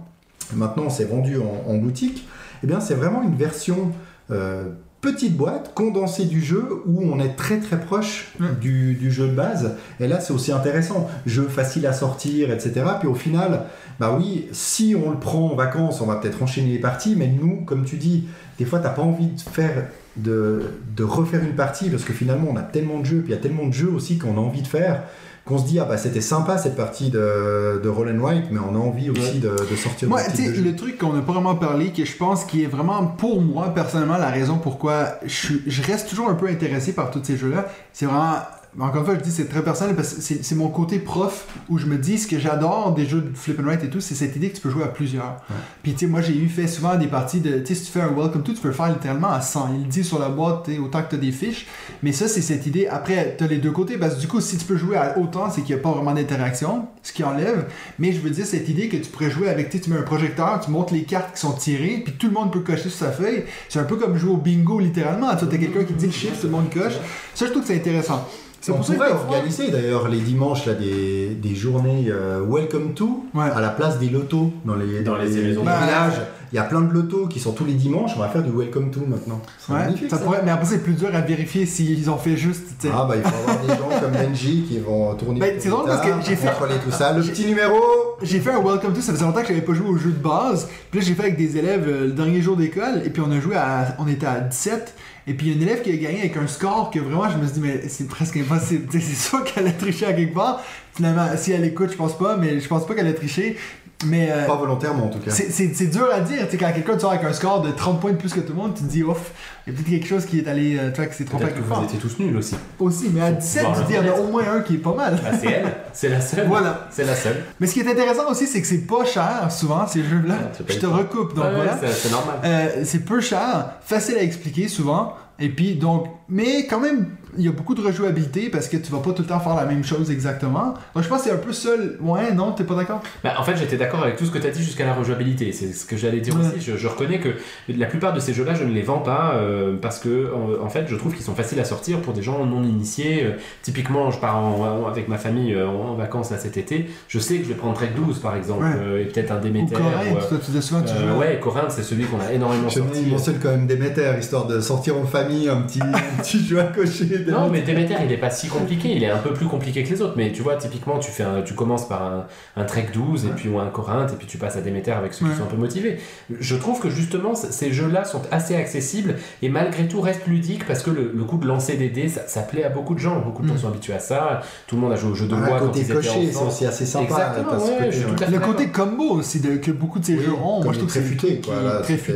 Maintenant, c'est vendu en, en boutique. Eh bien, c'est vraiment une version euh, petite boîte, condensée du jeu, où on est très très proche Mm. du, du jeu de base. Et là, c'est aussi intéressant. Jeu facile à sortir, etc. Puis au final, bah oui, si on le prend en vacances, on va peut-être enchaîner les parties, mais nous, comme tu dis, des fois, t'as pas envie de faire. De, de refaire une partie parce que finalement on a tellement de jeux puis il y a tellement de jeux aussi qu'on a envie de faire qu'on se dit ah bah c'était sympa cette partie de, de Roll and Write mais on a envie aussi de, de sortir Moi, jeux. le truc qu'on n'a pas vraiment parlé, que je pense qui est vraiment pour moi, personnellement, la raison pourquoi je, suis- je reste toujours un peu intéressé par tous ces jeux-là, c'est vraiment. Encore une fois, je dis c'est très personnel parce que c'est mon côté prof où je me dis ce que j'adore des jeux de flip and write et tout, c'est cette idée que tu peux jouer à plusieurs. Puis tu sais, moi j'ai eu fait souvent des parties de. Tu sais, si tu fais un welcome to, tu peux le faire littéralement à 100. Il dit sur la boîte, autant que tu as des fiches. Mais ça, c'est cette idée. Après, tu as les deux côtés parce que du coup, si tu peux jouer à autant, c'est qu'il n'y a pas vraiment d'interaction, ce qui enlève. Mais je veux dire, cette idée que tu pourrais jouer avec, tu mets un projecteur, tu montres les cartes qui sont tirées, puis tout le monde peut cocher sur sa feuille. C'est un peu comme jouer au bingo littéralement. Tu as quelqu'un qui dit le chiffre, tout le monde coche. Ça, je trouve que c'est intéressant. C'est pour pourrait organiser d'ailleurs les dimanches là, des, des journées euh, Welcome to Ouais. à la place des lotos dans les, Dans les maisons. Bah, villages. Il y a plein de lotos qui sont tous les dimanches. On va faire du Welcome to maintenant. C'est Ouais, magnifique. ça ça. pourrait- mais après, c'est plus dur à vérifier s'ils ont fait juste. Ah bah il faut avoir des gens comme Benji qui vont tourner Ben, c'est drôle parce que j'ai fait- tout ça. Le j'ai- petit numéro J'ai fait un Welcome to, ça faisait longtemps que j'avais pas joué au jeu de base. Puis là, j'ai fait avec des élèves euh, le dernier jour d'école, et puis on a joué à. On était à 17. Et puis il y a une élève qui a gagné avec un score que vraiment je me suis dit, mais c'est presque impossible. C'est sûr qu'elle a triché à quelque part. Finalement, si elle écoute, je pense pas, mais je pense pas qu'elle a triché. Mais euh, Pas volontairement en tout cas. c'est- c'est c'est dur à dire. Tu sais, quand quelqu'un sort avec un score de 30 points de plus que tout le monde, tu te dis, ouf, il y a peut-être quelque chose qui est allé. euh, Tu vois, que c'est trop Peut-être que vous étiez tous nuls aussi. Aussi, mais à Faut 17, pouvoir tu dis, il y en a au moins un qui est pas mal. Bah, c'est elle, c'est la seule. Voilà. C'est la seule. Mais ce qui est intéressant aussi, c'est que c'est pas cher souvent ces jeux-là. Payes Je te recoupe, donc Ouais, voilà. c'est- c'est normal. Euh, c'est peu cher, facile à expliquer souvent. Et puis donc, mais quand même, il y a beaucoup de rejouabilité parce que tu vas pas tout le temps faire la même chose exactement. Donc je pense que c'est un peu seul. Ouais, non, t'es pas d'accord? Bah, en fait, j'étais d'accord avec tout ce que tu as dit jusqu'à la rejouabilité. C'est ce que j'allais dire Ouais. aussi. Je, je reconnais que la plupart de ces jeux-là, je ne les vends pas euh, parce que, en, en fait, je trouve qu'ils sont faciles à sortir pour des gens non initiés. Euh, typiquement, je pars en- en- avec ma famille euh, en, en vacances là, cet été. Je sais que je vais prendre Trek 12 par exemple, Ouais. euh, et peut-être un Ou Déméter. Ou, euh, toi tu que euh, jouais. ouais, Corinthe, c'est celui qu'on a énormément Je sorti. mentionne quand même Déméter, histoire de sortir en famille un petit, un petit jeu à cocher. Non, mais Déméter, il est pas si compliqué, il est un peu plus compliqué que les autres. Mais tu vois, typiquement, tu, fais un- tu commences par un, un Trek 12 et puis ou un Corinthe, et puis tu passes à Déméter avec ceux Ouais. qui sont un peu motivés. Je trouve que justement, ces jeux-là sont assez accessibles et malgré tout restent ludiques parce que le, le coup de lancer des dés, ça, ça plaît à beaucoup de gens. Beaucoup de gens Mm. sont habitués à ça. Tout le monde a joué au jeu de bois quand ils étaient coché, c'est enfants. aussi assez sympa. Exactement, t'as ce ouais, à fait Le côté combo aussi de, que beaucoup de ces Oui, jeux ont, moi je trouve que très futé.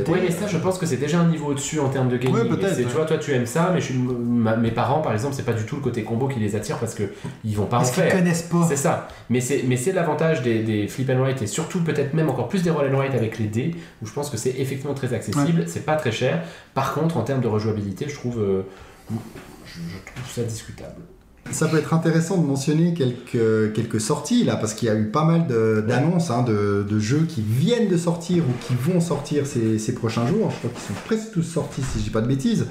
Oui, mais ça, je pense que c'est déjà un niveau au-dessus en termes de gaming. Tu vois, toi, tu aimes ça, mais je suis- ma- mes parents, par exemple, c'est pas du tout le côté combo qui les attire parce que ils vont pas en Parce faire. connaissent pas. C'est ça. Mais c'est, mais c'est l'avantage des, des flip and write et surtout peut-être même encore plus des roll and write avec les dés où je pense que c'est effectivement très accessible. C'est pas très cher. Par contre, en termes de rejouabilité, je trouve, euh, je, je trouve ça discutable. Ça peut être intéressant de mentionner quelques, quelques sorties là, parce qu'il y a eu pas mal de- d'annonces hein, de, de jeux qui viennent de sortir ou qui vont sortir ces, ces prochains jours. Je crois qu'ils sont presque tous sortis, si je dis pas de bêtises.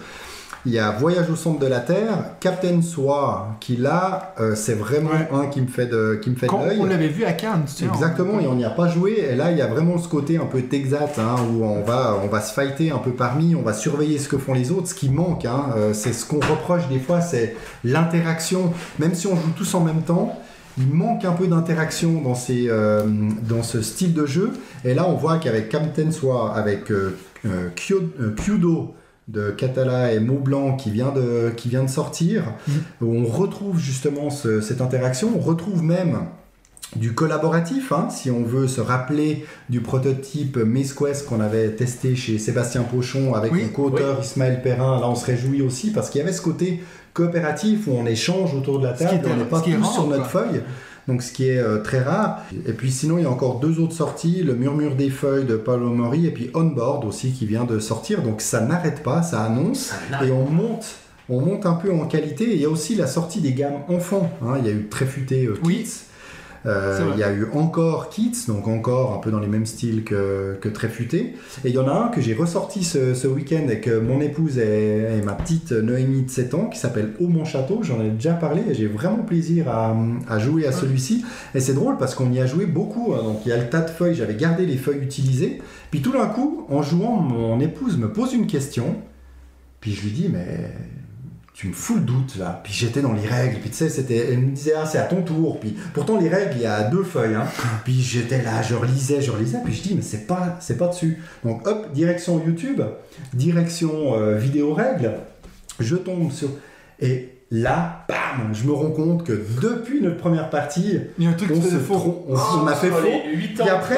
Il y a Voyage au centre de la Terre, Captain Soir, qui là, euh, c'est vraiment Ouais. un qui me fait de, qui me fait de on l'avait vu à Cannes. Exactement, et on n'y a pas joué. Et là, il y a vraiment ce côté un peu Texat, hein, où on va, on va se fighter un peu parmi, on va surveiller ce que font les autres. Ce qui manque, hein, euh, c'est ce qu'on reproche des fois, c'est l'interaction. Même si on joue tous en même temps, il manque un peu d'interaction dans, ces, euh, dans ce style de jeu. Et là, on voit qu'avec Captain Soir, avec Kyudo de Catala et Mot Blanc qui vient de, qui vient de sortir, où on retrouve justement ce- cette interaction. On retrouve même du collaboratif, hein, si on veut se rappeler du prototype Maze Quest qu'on avait testé chez Sébastien Pochon avec Oui, mon co-auteur Ismaël Perrin. Là, on se réjouit aussi parce qu'il y avait ce côté coopératif où on échange autour de la table, et on n'est pas tous sur notre quoi. feuille. Donc, ce qui est euh, très rare. Et puis, sinon, il y a encore deux autres sorties Le Murmure des Feuilles de Paolo Mori et puis Onboard aussi qui vient de sortir. Donc, ça n'arrête pas, ça annonce et on monte. On monte un peu en qualité. Et il y a aussi la sortie des gammes enfants. hein. Il y a eu Tréfuté euh, Oui. Euh. Il y a eu encore Kids, donc encore un peu dans les mêmes styles que, que Tréfuté. Et il y en a un que j'ai ressorti ce, ce week-end avec mon épouse et, et ma petite Noémie de 7 ans qui s'appelle Au Mon Château. J'en ai déjà parlé et j'ai vraiment plaisir à, à jouer à celui-ci. Et c'est drôle parce qu'on y a joué beaucoup. hein. Donc il y a le tas de feuilles, j'avais gardé les feuilles utilisées. Puis tout d'un coup, en jouant, mon épouse me pose une question. Puis je lui dis, mais tu me fous le doute là. Puis j'étais dans les règles. Puis tu sais, c'était, elle me disait, ah, c'est à ton tour. Puis pourtant, les règles, il y a deux feuilles. hein. Puis j'étais là, je relisais, je relisais. Puis je dis, mais c'est pas, c'est pas dessus. Donc hop, direction YouTube, direction euh, vidéo règles. Je tombe sur. Et là, bam, je me rends compte que depuis notre première partie, Il y a un truc on, qui se faisait faux. trom- on, on a fait faux. les 8 ans Puis après-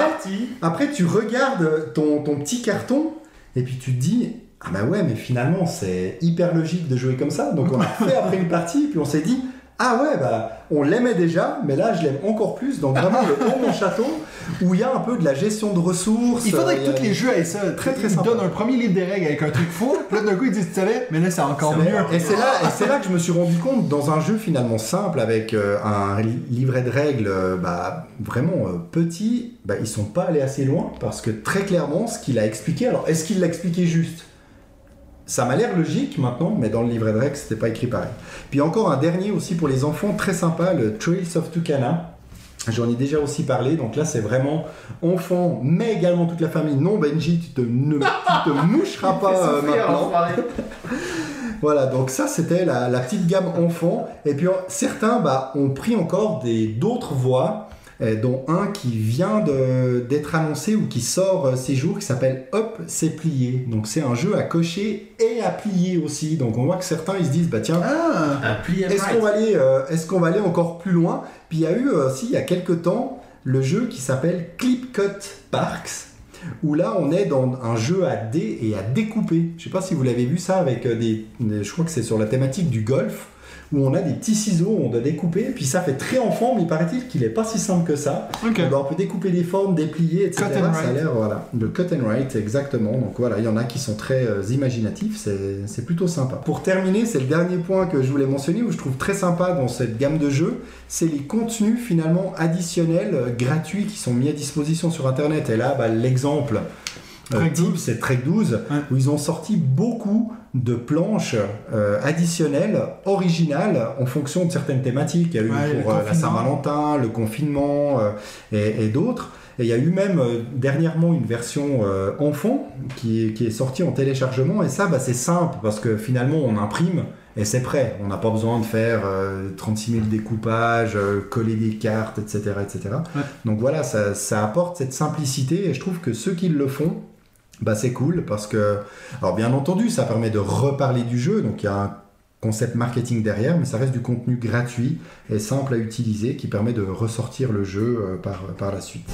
Après, tu regardes ton, ton petit carton et puis tu te dis Ah bah ouais, mais finalement, c'est hyper logique de jouer comme ça. Donc on a fait après une partie, puis on s'est dit Ah ouais, bah on l'aimait déjà, mais là je l'aime encore plus. Donc vraiment, le haut mon château, où il y a un peu de la gestion de ressources. Il faudrait euh, que tous les jeux aient ça. Très, très ils sympa. donnent un premier livre des règles avec un truc faux, puis là d'un coup ils disent tu savais, mais là c'est encore mieux. Et c'est là, et c'est là que je me suis rendu compte, dans un jeu finalement simple, avec euh, un li- livret de règles euh, bah, vraiment euh, petit, bah, ils sont pas allés assez loin, parce que très clairement, ce qu'il a expliqué, alors est-ce qu'il l'a expliqué juste? Ça m'a l'air logique maintenant, mais dans le livret de règles, c'était pas écrit pareil. Puis encore un dernier aussi pour les enfants, très sympa, le Trails of Tucana. J'en ai déjà aussi parlé, donc là c'est vraiment enfant, mais également toute la famille. Non Benji, tu te, ne, tu te moucheras pas euh, maintenant. Voilà, donc ça c'était la, la petite gamme enfant. Et puis certains bah, ont pris encore des d'autres voix, euh, dont un qui vient d'être annoncé ou qui sort euh, ces jours, qui s'appelle Hop, c'est plié. Donc c'est un jeu à cocher et à plier aussi. Donc on voit que certains ils se disent bah tiens, Ah est-ce qu'on va aller, euh, est-ce qu'on va aller encore plus loin? Puis il y a eu euh, aussi il y a quelques temps le jeu qui s'appelle Clip Cut Parks. Où là, on est dans un jeu à dé et à découper. Je sais pas si vous l'avez vu ça avec euh, des, des- Je crois que c'est sur la thématique du golf, où on a des petits ciseaux, on doit découper. Puis ça fait très enfant, mais il paraît-il qu'il est pas si simple que ça. On, peut découper des formes, déplier, etc. Cut and ça a l'air, voilà. Le cut and write, exactement. Donc voilà, il y en a qui sont très euh, imaginatifs, c'est c'est plutôt sympa. Pour terminer, c'est le dernier point que je voulais mentionner, où je trouve très sympa dans cette gamme de jeux, c'est les contenus finalement additionnels, euh, gratuits, qui sont mis à disposition sur Internet. Et là, bah, l'exemple. Euh, Trek 12. c'est Trek 12, Ouais. où ils ont sorti beaucoup de planches euh, additionnelles, originales, en fonction de certaines thématiques. Il y a eu Ouais, pour euh, la. Saint-Valentin, le confinement euh, et, et d'autres. Et il y a eu même euh, dernièrement une version euh, enfant qui, est- qui est sortie en téléchargement. Et ça, bah, c'est simple parce que finalement, on imprime et c'est prêt. On n'a pas besoin de faire euh, 36 000 découpages, euh, coller des cartes, etc. etc. Ouais. Donc voilà, ça, ça apporte cette simplicité et je trouve que ceux qui le font, bah, c'est cool parce que, alors bien entendu, ça permet de reparler du jeu. Donc il y a un concept marketing derrière, mais ça reste du contenu gratuit et simple à utiliser qui permet de ressortir le jeu euh, par, par la suite.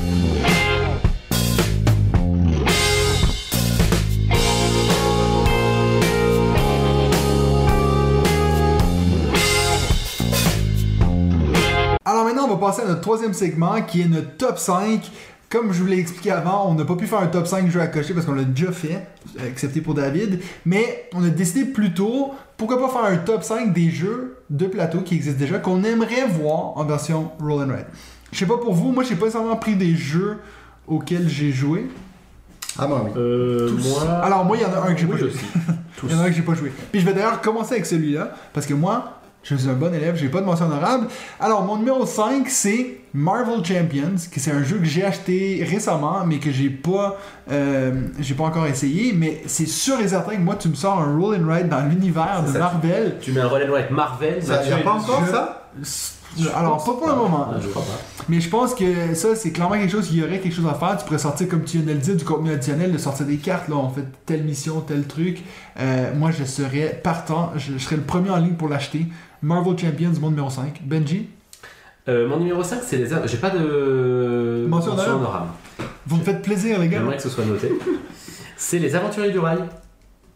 Alors maintenant, on va passer à notre troisième segment qui est notre top 5. Comme je vous l'ai expliqué avant, on n'a pas pu faire un top 5 jeux à cocher parce qu'on l'a déjà fait, excepté pour David. Mais on a décidé plutôt, pourquoi pas faire un top 5 des jeux de plateau qui existent déjà, qu'on aimerait voir en version Roll and Ride. Je sais pas pour vous, moi j'ai pas nécessairement pris des jeux auxquels j'ai joué. Ah bah oui. Euh, Tous. moi. Alors moi, il y en a un que j'ai Oui, pas joué. aussi. Il y en a un que j'ai pas joué. Puis je vais d'ailleurs commencer avec celui-là, parce que moi, je suis un bon élève, j'ai pas de mention honorable. Alors, mon numéro 5, c'est Marvel Champions, qui c'est un jeu que j'ai acheté récemment, mais que j'ai pas, euh, j'ai pas encore essayé. Mais c'est sûr et certain que moi, tu me sors un roll and ride dans l'univers de ça. Marvel. Tu mets un relais avec Marvel. Ça, est pas encore je- ça? Alors, pas pour le moment. Ah, je crois pas. Mais je pense que ça, c'est clairement quelque chose, il y aurait quelque chose à faire. Tu pourrais sortir, comme tu viens de le dire, du contenu additionnel, de sortir des cartes, là, on fait telle mission, tel truc. Euh, moi, je serais partant, je, je serais le premier en ligne pour l'acheter. Marvel Champions, mon numéro 5. Benji, Euh, mon numéro 5, c'est les. J'ai pas de. Mention honorable. vous me faites plaisir, les gars. J'aimerais que ce soit noté. c'est Les Aventuriers du Rail.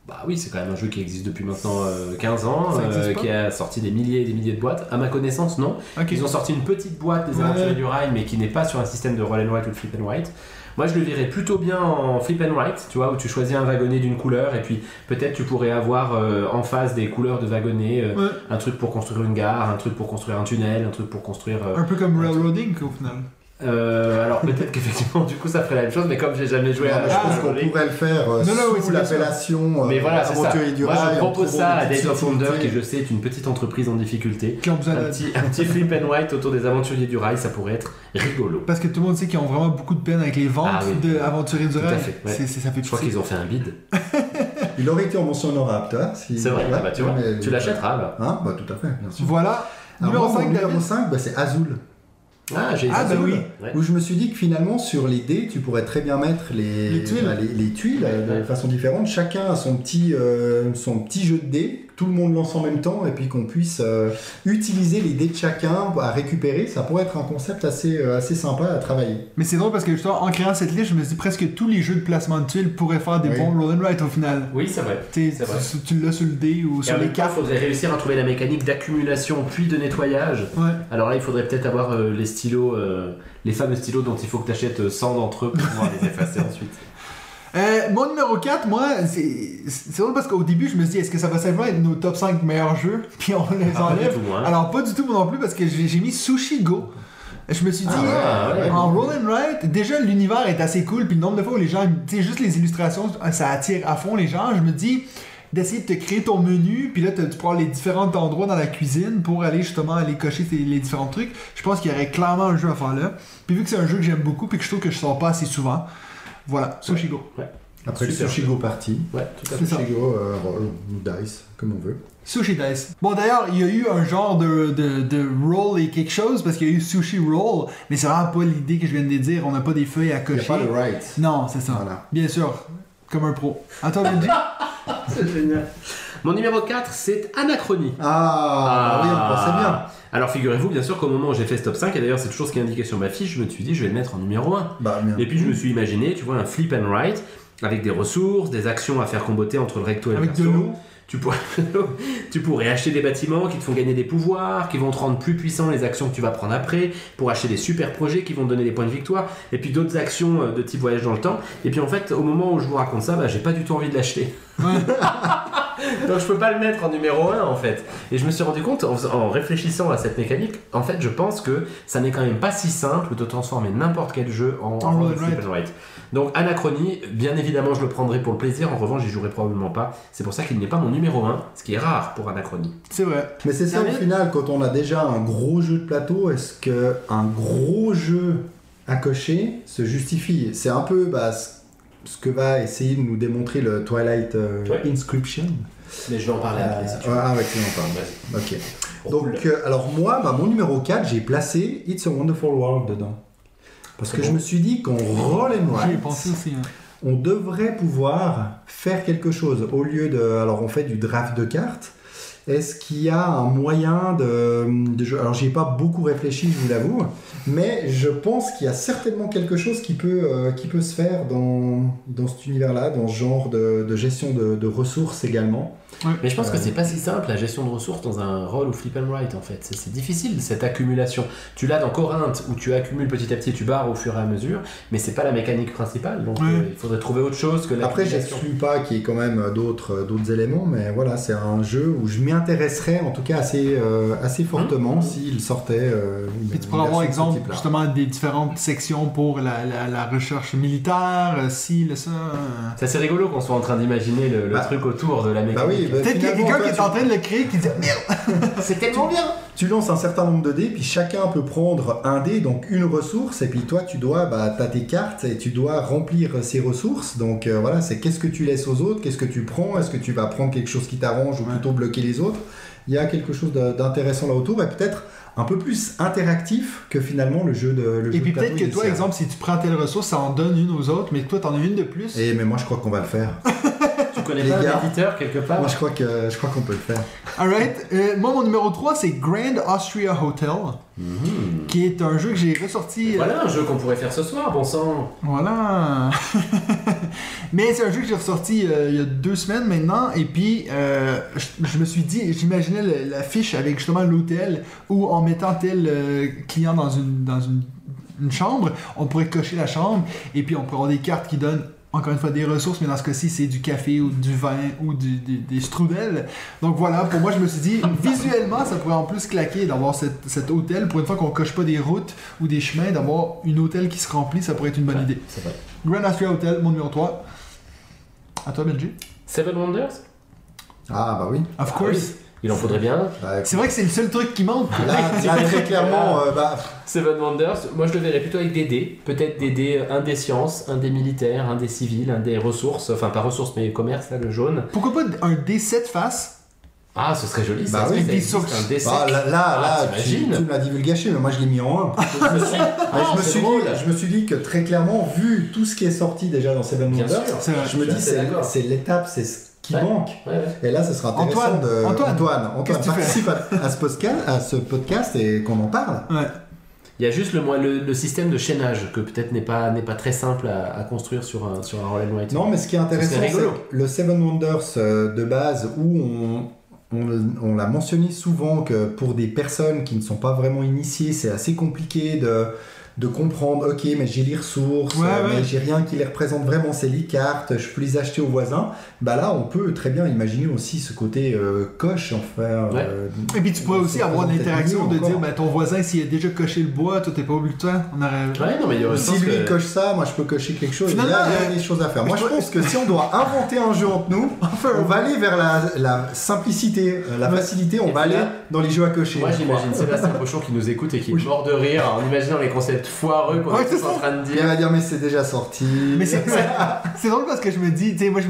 Bah oui, c'est quand même un jeu qui existe depuis maintenant euh, 15 ans, Ça existe euh, qui a sorti des milliers et des milliers de boîtes. À ma connaissance, non. Ils ont sorti une petite boîte des Ouais. Aventuriers du Rail, mais qui n'est pas sur un système de roll and write ou de flip and write. Moi, je le verrais plutôt bien en flip and write, tu vois, où tu choisis un wagonnet d'une couleur et puis peut-être tu pourrais avoir euh, en face des couleurs de wagonnets, euh, Ouais. un truc pour construire une gare, un truc pour construire un tunnel, un truc pour construire. euh, Un peu comme railroading au final. Euh, alors peut-être qu'effectivement, du coup, ça ferait la même chose, mais comme j'ai jamais joué Non, à je pense qu'on pourrait le faire euh, Non, non, sous l'appellation euh, mais voilà, c'est ça. Aventurier du Moi, Rail, je propose ça à Days of Wonder, qui je sais est une petite entreprise en difficulté. Qui ont besoin Un petit, un petit flip and white autour des aventuriers du rail, ça pourrait être rigolo. Parce que tout le monde sait qu'ils ont vraiment beaucoup de peine avec les ventes Ah oui. de Aventuriers du Tout à Rail. fait, ouais. Ça fait Je crois qu'ils ont fait un bid. Il aurait été en mention honorable, toi. Si... C'est vrai, Ouais, ah bah, tu l'achèteras là. Hein Bah tout à fait. Voilà. Numéro moi, mon 5, numéro David. 5, bah, c'est Azul. Ah, j'ai Ah, bah oui. Ouais. Où je me suis dit que finalement, sur les dés, tu pourrais très bien mettre les, Les tuiles. bah, les, les tuiles euh, de Ouais. façon différente. Chacun a son petit, euh, son petit jeu de dés. Tout le monde lance en même temps et puis qu'on puisse euh, utiliser les dés de chacun à récupérer. Ça pourrait être un concept assez, euh, assez sympa à travailler. Mais c'est drôle parce que justement, en créant cette liste, je me suis dit presque tous les jeux de placement de tuiles pourraient faire des Oui. bons roll and write au final. Oui, c'est vrai. Tu tu- l'as sur le dé ou Et sur les temps, il cartes. faudrait réussir à trouver la mécanique d'accumulation puis de nettoyage. Ouais. Alors là, il faudrait peut-être avoir euh, les stylos, euh, les fameux stylos dont il faut que tu achètes 100 d'entre eux pour pouvoir les effacer ensuite. Euh, mon numéro 4, moi, c'est c'est drôle parce qu'au début, je me suis dit, est-ce que ça va simplement être nos top 5 meilleurs jeux? Puis on les Ah, pas enlève. tout, hein. Alors, pas du tout, moi non plus, parce que j'ai mis Sushi Go. Je me suis dit, Ah, ouais, ouais. en roll and write, déjà l'univers est assez cool, puis le nombre de fois où les gens, tu sais, juste les illustrations, ça attire à fond les gens. Je me dis, d'essayer de te créer ton menu, puis là, tu prends les différents endroits dans la cuisine pour aller justement aller cocher tes- les différents trucs. Je pense qu'il y aurait clairement un jeu à faire là. Puis vu que c'est un jeu que j'aime beaucoup, puis que je trouve que je sors pas assez souvent, voilà, Sushi Go. Après le Super. Sushi Go Party. Ouais, tout à C'est fait. ça. Sushi Go, euh, roll ou dice, comme on veut. Sushi Dice. Bon, d'ailleurs, il y a eu un genre de, de, de roll et quelque chose, parce qu'il y a eu Sushi Roll, mais c'est vraiment pas l'idée que je viens de dire. On n'a pas des feuilles à Il n'y a cocher. pas le right. Non, c'est ça. Voilà. Bien sûr, comme un pro. Attends, Benji. C'est génial. Mon numéro 4, c'est Anachronie. Ah, oui, on pensait bien. Alors figurez-vous bien sûr qu'au moment où j'ai fait ce top 5, et d'ailleurs c'est toujours ce qui est indiqué sur ma fiche, je me suis dit je vais le mettre en numéro 1. Bah. Et puis je me suis imaginé, tu vois, un flip and write avec des ressources, des actions à faire comboter entre le recto et le Avec de verso. l'eau. Tu pourrais, tu pourrais acheter des bâtiments qui te font gagner des pouvoirs, qui vont te rendre plus puissant les actions que tu vas prendre après, pour acheter des super projets qui vont te donner des points de victoire, et puis d'autres actions euh, de type voyage dans le temps. Et puis en fait, au moment où je vous raconte ça, bah, j'ai pas du tout envie de l'acheter. Donc je peux pas le mettre en numéro 1 en fait. Et je me suis rendu compte en, en réfléchissant à cette mécanique, en fait je pense que ça n'est quand même pas si simple de transformer n'importe quel jeu en, En write. Donc Anachronie, bien évidemment je le prendrai pour le plaisir, en revanche j'y jouerai probablement pas. C'est pour ça qu'il n'est pas mon numéro 1, ce qui est rare pour Anachronie. C'est vrai. Mais c'est ça au final, quand on a déjà un gros jeu de plateau, est-ce que un gros jeu à cocher se justifie? C'est un peu bah, ce que va essayer de nous démontrer le Twilight euh, Ouais. Inscription. Mais je vais en parler après si tu Euh, veux. ah ouais, tu en parles. Vas-y. Ok. Donc, euh, alors moi, bah, mon numéro 4, j'ai placé It's a Wonderful World dedans. Parce que bon. je me suis dit qu'en roll and write, pensé aussi. hein. on devrait pouvoir faire quelque chose au lieu de. Alors, on fait du draft de cartes. Est-ce qu'il y a un moyen de, de jeu Alors, j'y ai pas beaucoup réfléchi, je vous l'avoue, mais je pense qu'il y a certainement quelque chose qui peut, euh, qui peut se faire dans, dans cet univers-là, dans ce genre de, de gestion de, de ressources également. Mais je pense que c'est pas si simple la gestion de ressources dans un roll ou flip and write en fait. C'est- difficile cette accumulation. Tu l'as dans Corinthe où tu accumules petit à petit, tu barres au fur et à mesure, mais c'est pas la mécanique principale. Donc Ouais. euh, il faudrait trouver autre chose que Après, l'accumulation. j'exclus pas qu'il y ait quand même d'autres d'autres éléments, mais voilà, c'est un jeu où je m'y intéresserais en tout cas assez, euh, assez fortement Mhm. s'il sortait. Euh, une- Puis tu de ce exemple justement des différentes sections pour la, la, la recherche militaire, euh, si, le ça. euh. C'est assez rigolo qu'on soit en train d'imaginer le, le Bah, truc autour de la Bah mécanique. oui, Peut-être qu'il y a quelqu'un qui est en train de le créer qui dit Merde c'est tellement bien Tu lances un certain nombre de dés, puis chacun peut prendre un dé, donc une ressource, et puis toi, tu dois, bah, t'as tes cartes, et tu dois remplir ces ressources. Donc euh, voilà, c'est qu'est-ce que tu laisses aux autres, qu'est-ce que tu prends, est-ce que tu vas prendre quelque chose qui t'arrange ou plutôt bloquer les autres. Il y a quelque chose d'intéressant là autour, et peut-être un peu plus interactif que finalement le jeu de le jeu Et puis peut-être que toi, exemple, si tu prends telle ressource, ça en donne une aux autres, mais toi, t'en as une de plus. Et mais moi je crois qu'on va le faire. Connais Les pas gars. l'éditeur quelque part moi je crois que je crois qu'on peut le faire. Alright. Euh, moi, mon numéro 3, c'est Grand Austria Hotel, Mhm. qui est un jeu que j'ai ressorti. euh, Voilà un jeu qu'on pourrait faire ce soir, bon sang Voilà. Mais c'est un jeu que j'ai ressorti euh, il y a deux semaines maintenant. Et puis, euh, je, je me suis dit, j'imaginais le- la fiche avec justement l'hôtel où en mettant tel euh, client dans une, dans une une chambre, on pourrait cocher la chambre et puis on pourrait avoir des cartes qui donnent encore une fois des ressources, mais dans ce cas-ci, c'est du café ou du vin ou du- du- des strudels. Donc voilà, pour moi, je me suis dit, visuellement, ça pourrait en plus claquer d'avoir cet, cet hôtel. Pour une fois qu'on coche pas des routes ou des chemins, d'avoir une hôtel qui se remplit, ça pourrait être une bonne idée. Vrai. Grand Austria Hotel, mon numéro 3. À toi, Benji. Seven Wonders? Ah, bah oui. Of Ah course. oui. Il en faudrait bien. Bah, C'est vrai que c'est le seul truc qui manque. là, là, très clairement, euh, bah, Seven Wonders, moi je le verrais plutôt avec des dés. Peut-être des dés, un des sciences, un des militaires, un des civils, un des ressources. Enfin, pas ressources, mais commerce, là, le jaune. Pourquoi pas un D7 face? Ah, ce serait joli. Bah ça, oui, des sources. un D7. bah, là, là, Ah, là, tu, tu me l'as divulgaché, mais moi je l'ai mis en 1. Je me suis- Mais Ah, je, me suis dit, je me suis dit que très clairement, vu tout ce qui est sorti déjà dans Seven Wonders, je me dis c'est l'étape, c'est ce qui Ouais. manque. Ouais, ouais. Et là, ce sera intéressant Antoine, de Antoine, Antoine, Antoine, participe à, à ce podcast, à ce podcast et qu'on en parle. Ouais. Il y a juste le, moi, le, le système de chaînage que peut-être n'est pas, n'est pas très simple à, à construire sur un, sur un Roll and Write. Non, mais ce qui est intéressant, c'est le Seven Wonders euh, de base, où on, on, on l'a mentionné souvent que pour des personnes qui ne sont pas vraiment initiées, c'est assez compliqué de, de comprendre, ok, mais j'ai les ressources, Ouais, euh, ouais. mais j'ai rien qui les représente vraiment, c'est les cartes, je peux les acheter aux voisins. Bah là, on peut très bien imaginer aussi ce côté euh, coche, enfin. euh, Et puis tu pourrais aussi avoir l'interaction peut-être de dire, ben, ton voisin, s'il a déjà coché le bois, toi t'es pas obligé de toi. On aurait... Ouais, non, mais il y aurait Si lui que- il coche ça, moi je peux cocher quelque chose. Finalement, il y a, il y a des choses à faire. Moi je je pense que si on doit inventer un jeu entre nous, on va aller vers la, la simplicité, la facilité, on Et va aller là, dans les jeux à cocher. Moi j'imagine Sébastien Pochon qui nous écoute et qui est mort de rire en imaginant les concepts foireux qu'on Ouais, est en train de dire. il va dire mais c'est déjà sorti. Mais c'est drôle parce que je me dis, tu sais, moi je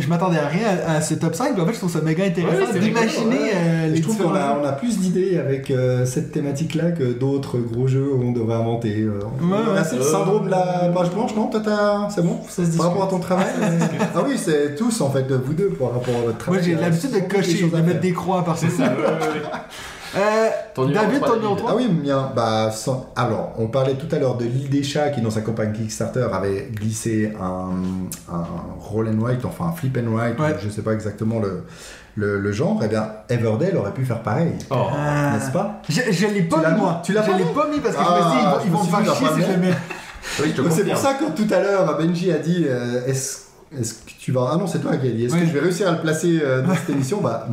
je m'attendais à rien à, à ce top 5, mais en fait je trouve ça méga intéressant d'imaginer rigolo, euh, les je trouve qu'on a, on a plus d'idées avec euh, cette thématique-là que d'autres gros jeux où on devrait inventer. euh, Ouais, ouais. Ah, c'est le syndrome de la page blanche, non Toi, t'as- c'est bon? Ça se Par rapport à ton travail Ah oui, c'est tous en fait de vous deux par rapport à votre travail. Moi j'ai a l'habitude de cocher, de mettre des croix par C'est ça. Euh, Ton David, trois, ton numéro David. 3 Ah oui, bien, bah, sans- alors, on parlait tout à l'heure de l'île des chats qui, dans sa campagne Kickstarter, avait glissé un, un roll and write, enfin un flip and write, Ouais. ou je sais pas exactement le, le, le genre. Eh bien, Everdale aurait pu faire pareil, Oh. Ah. n'est-ce pas? Je, je l'ai pas mis moi. Tu l'as je pas l'ai mis? pas mis parce que Ah, je me suis dit, ils vont, me vont me suis faire chier si je le mets. Oui, C'est pour ça que tout à l'heure, Benji a dit euh, est-ce est-ce que tu vas. Ah non, c'est toi qui as dit est-ce Oui. que je vais réussir à le placer euh, dans cette émission Bah,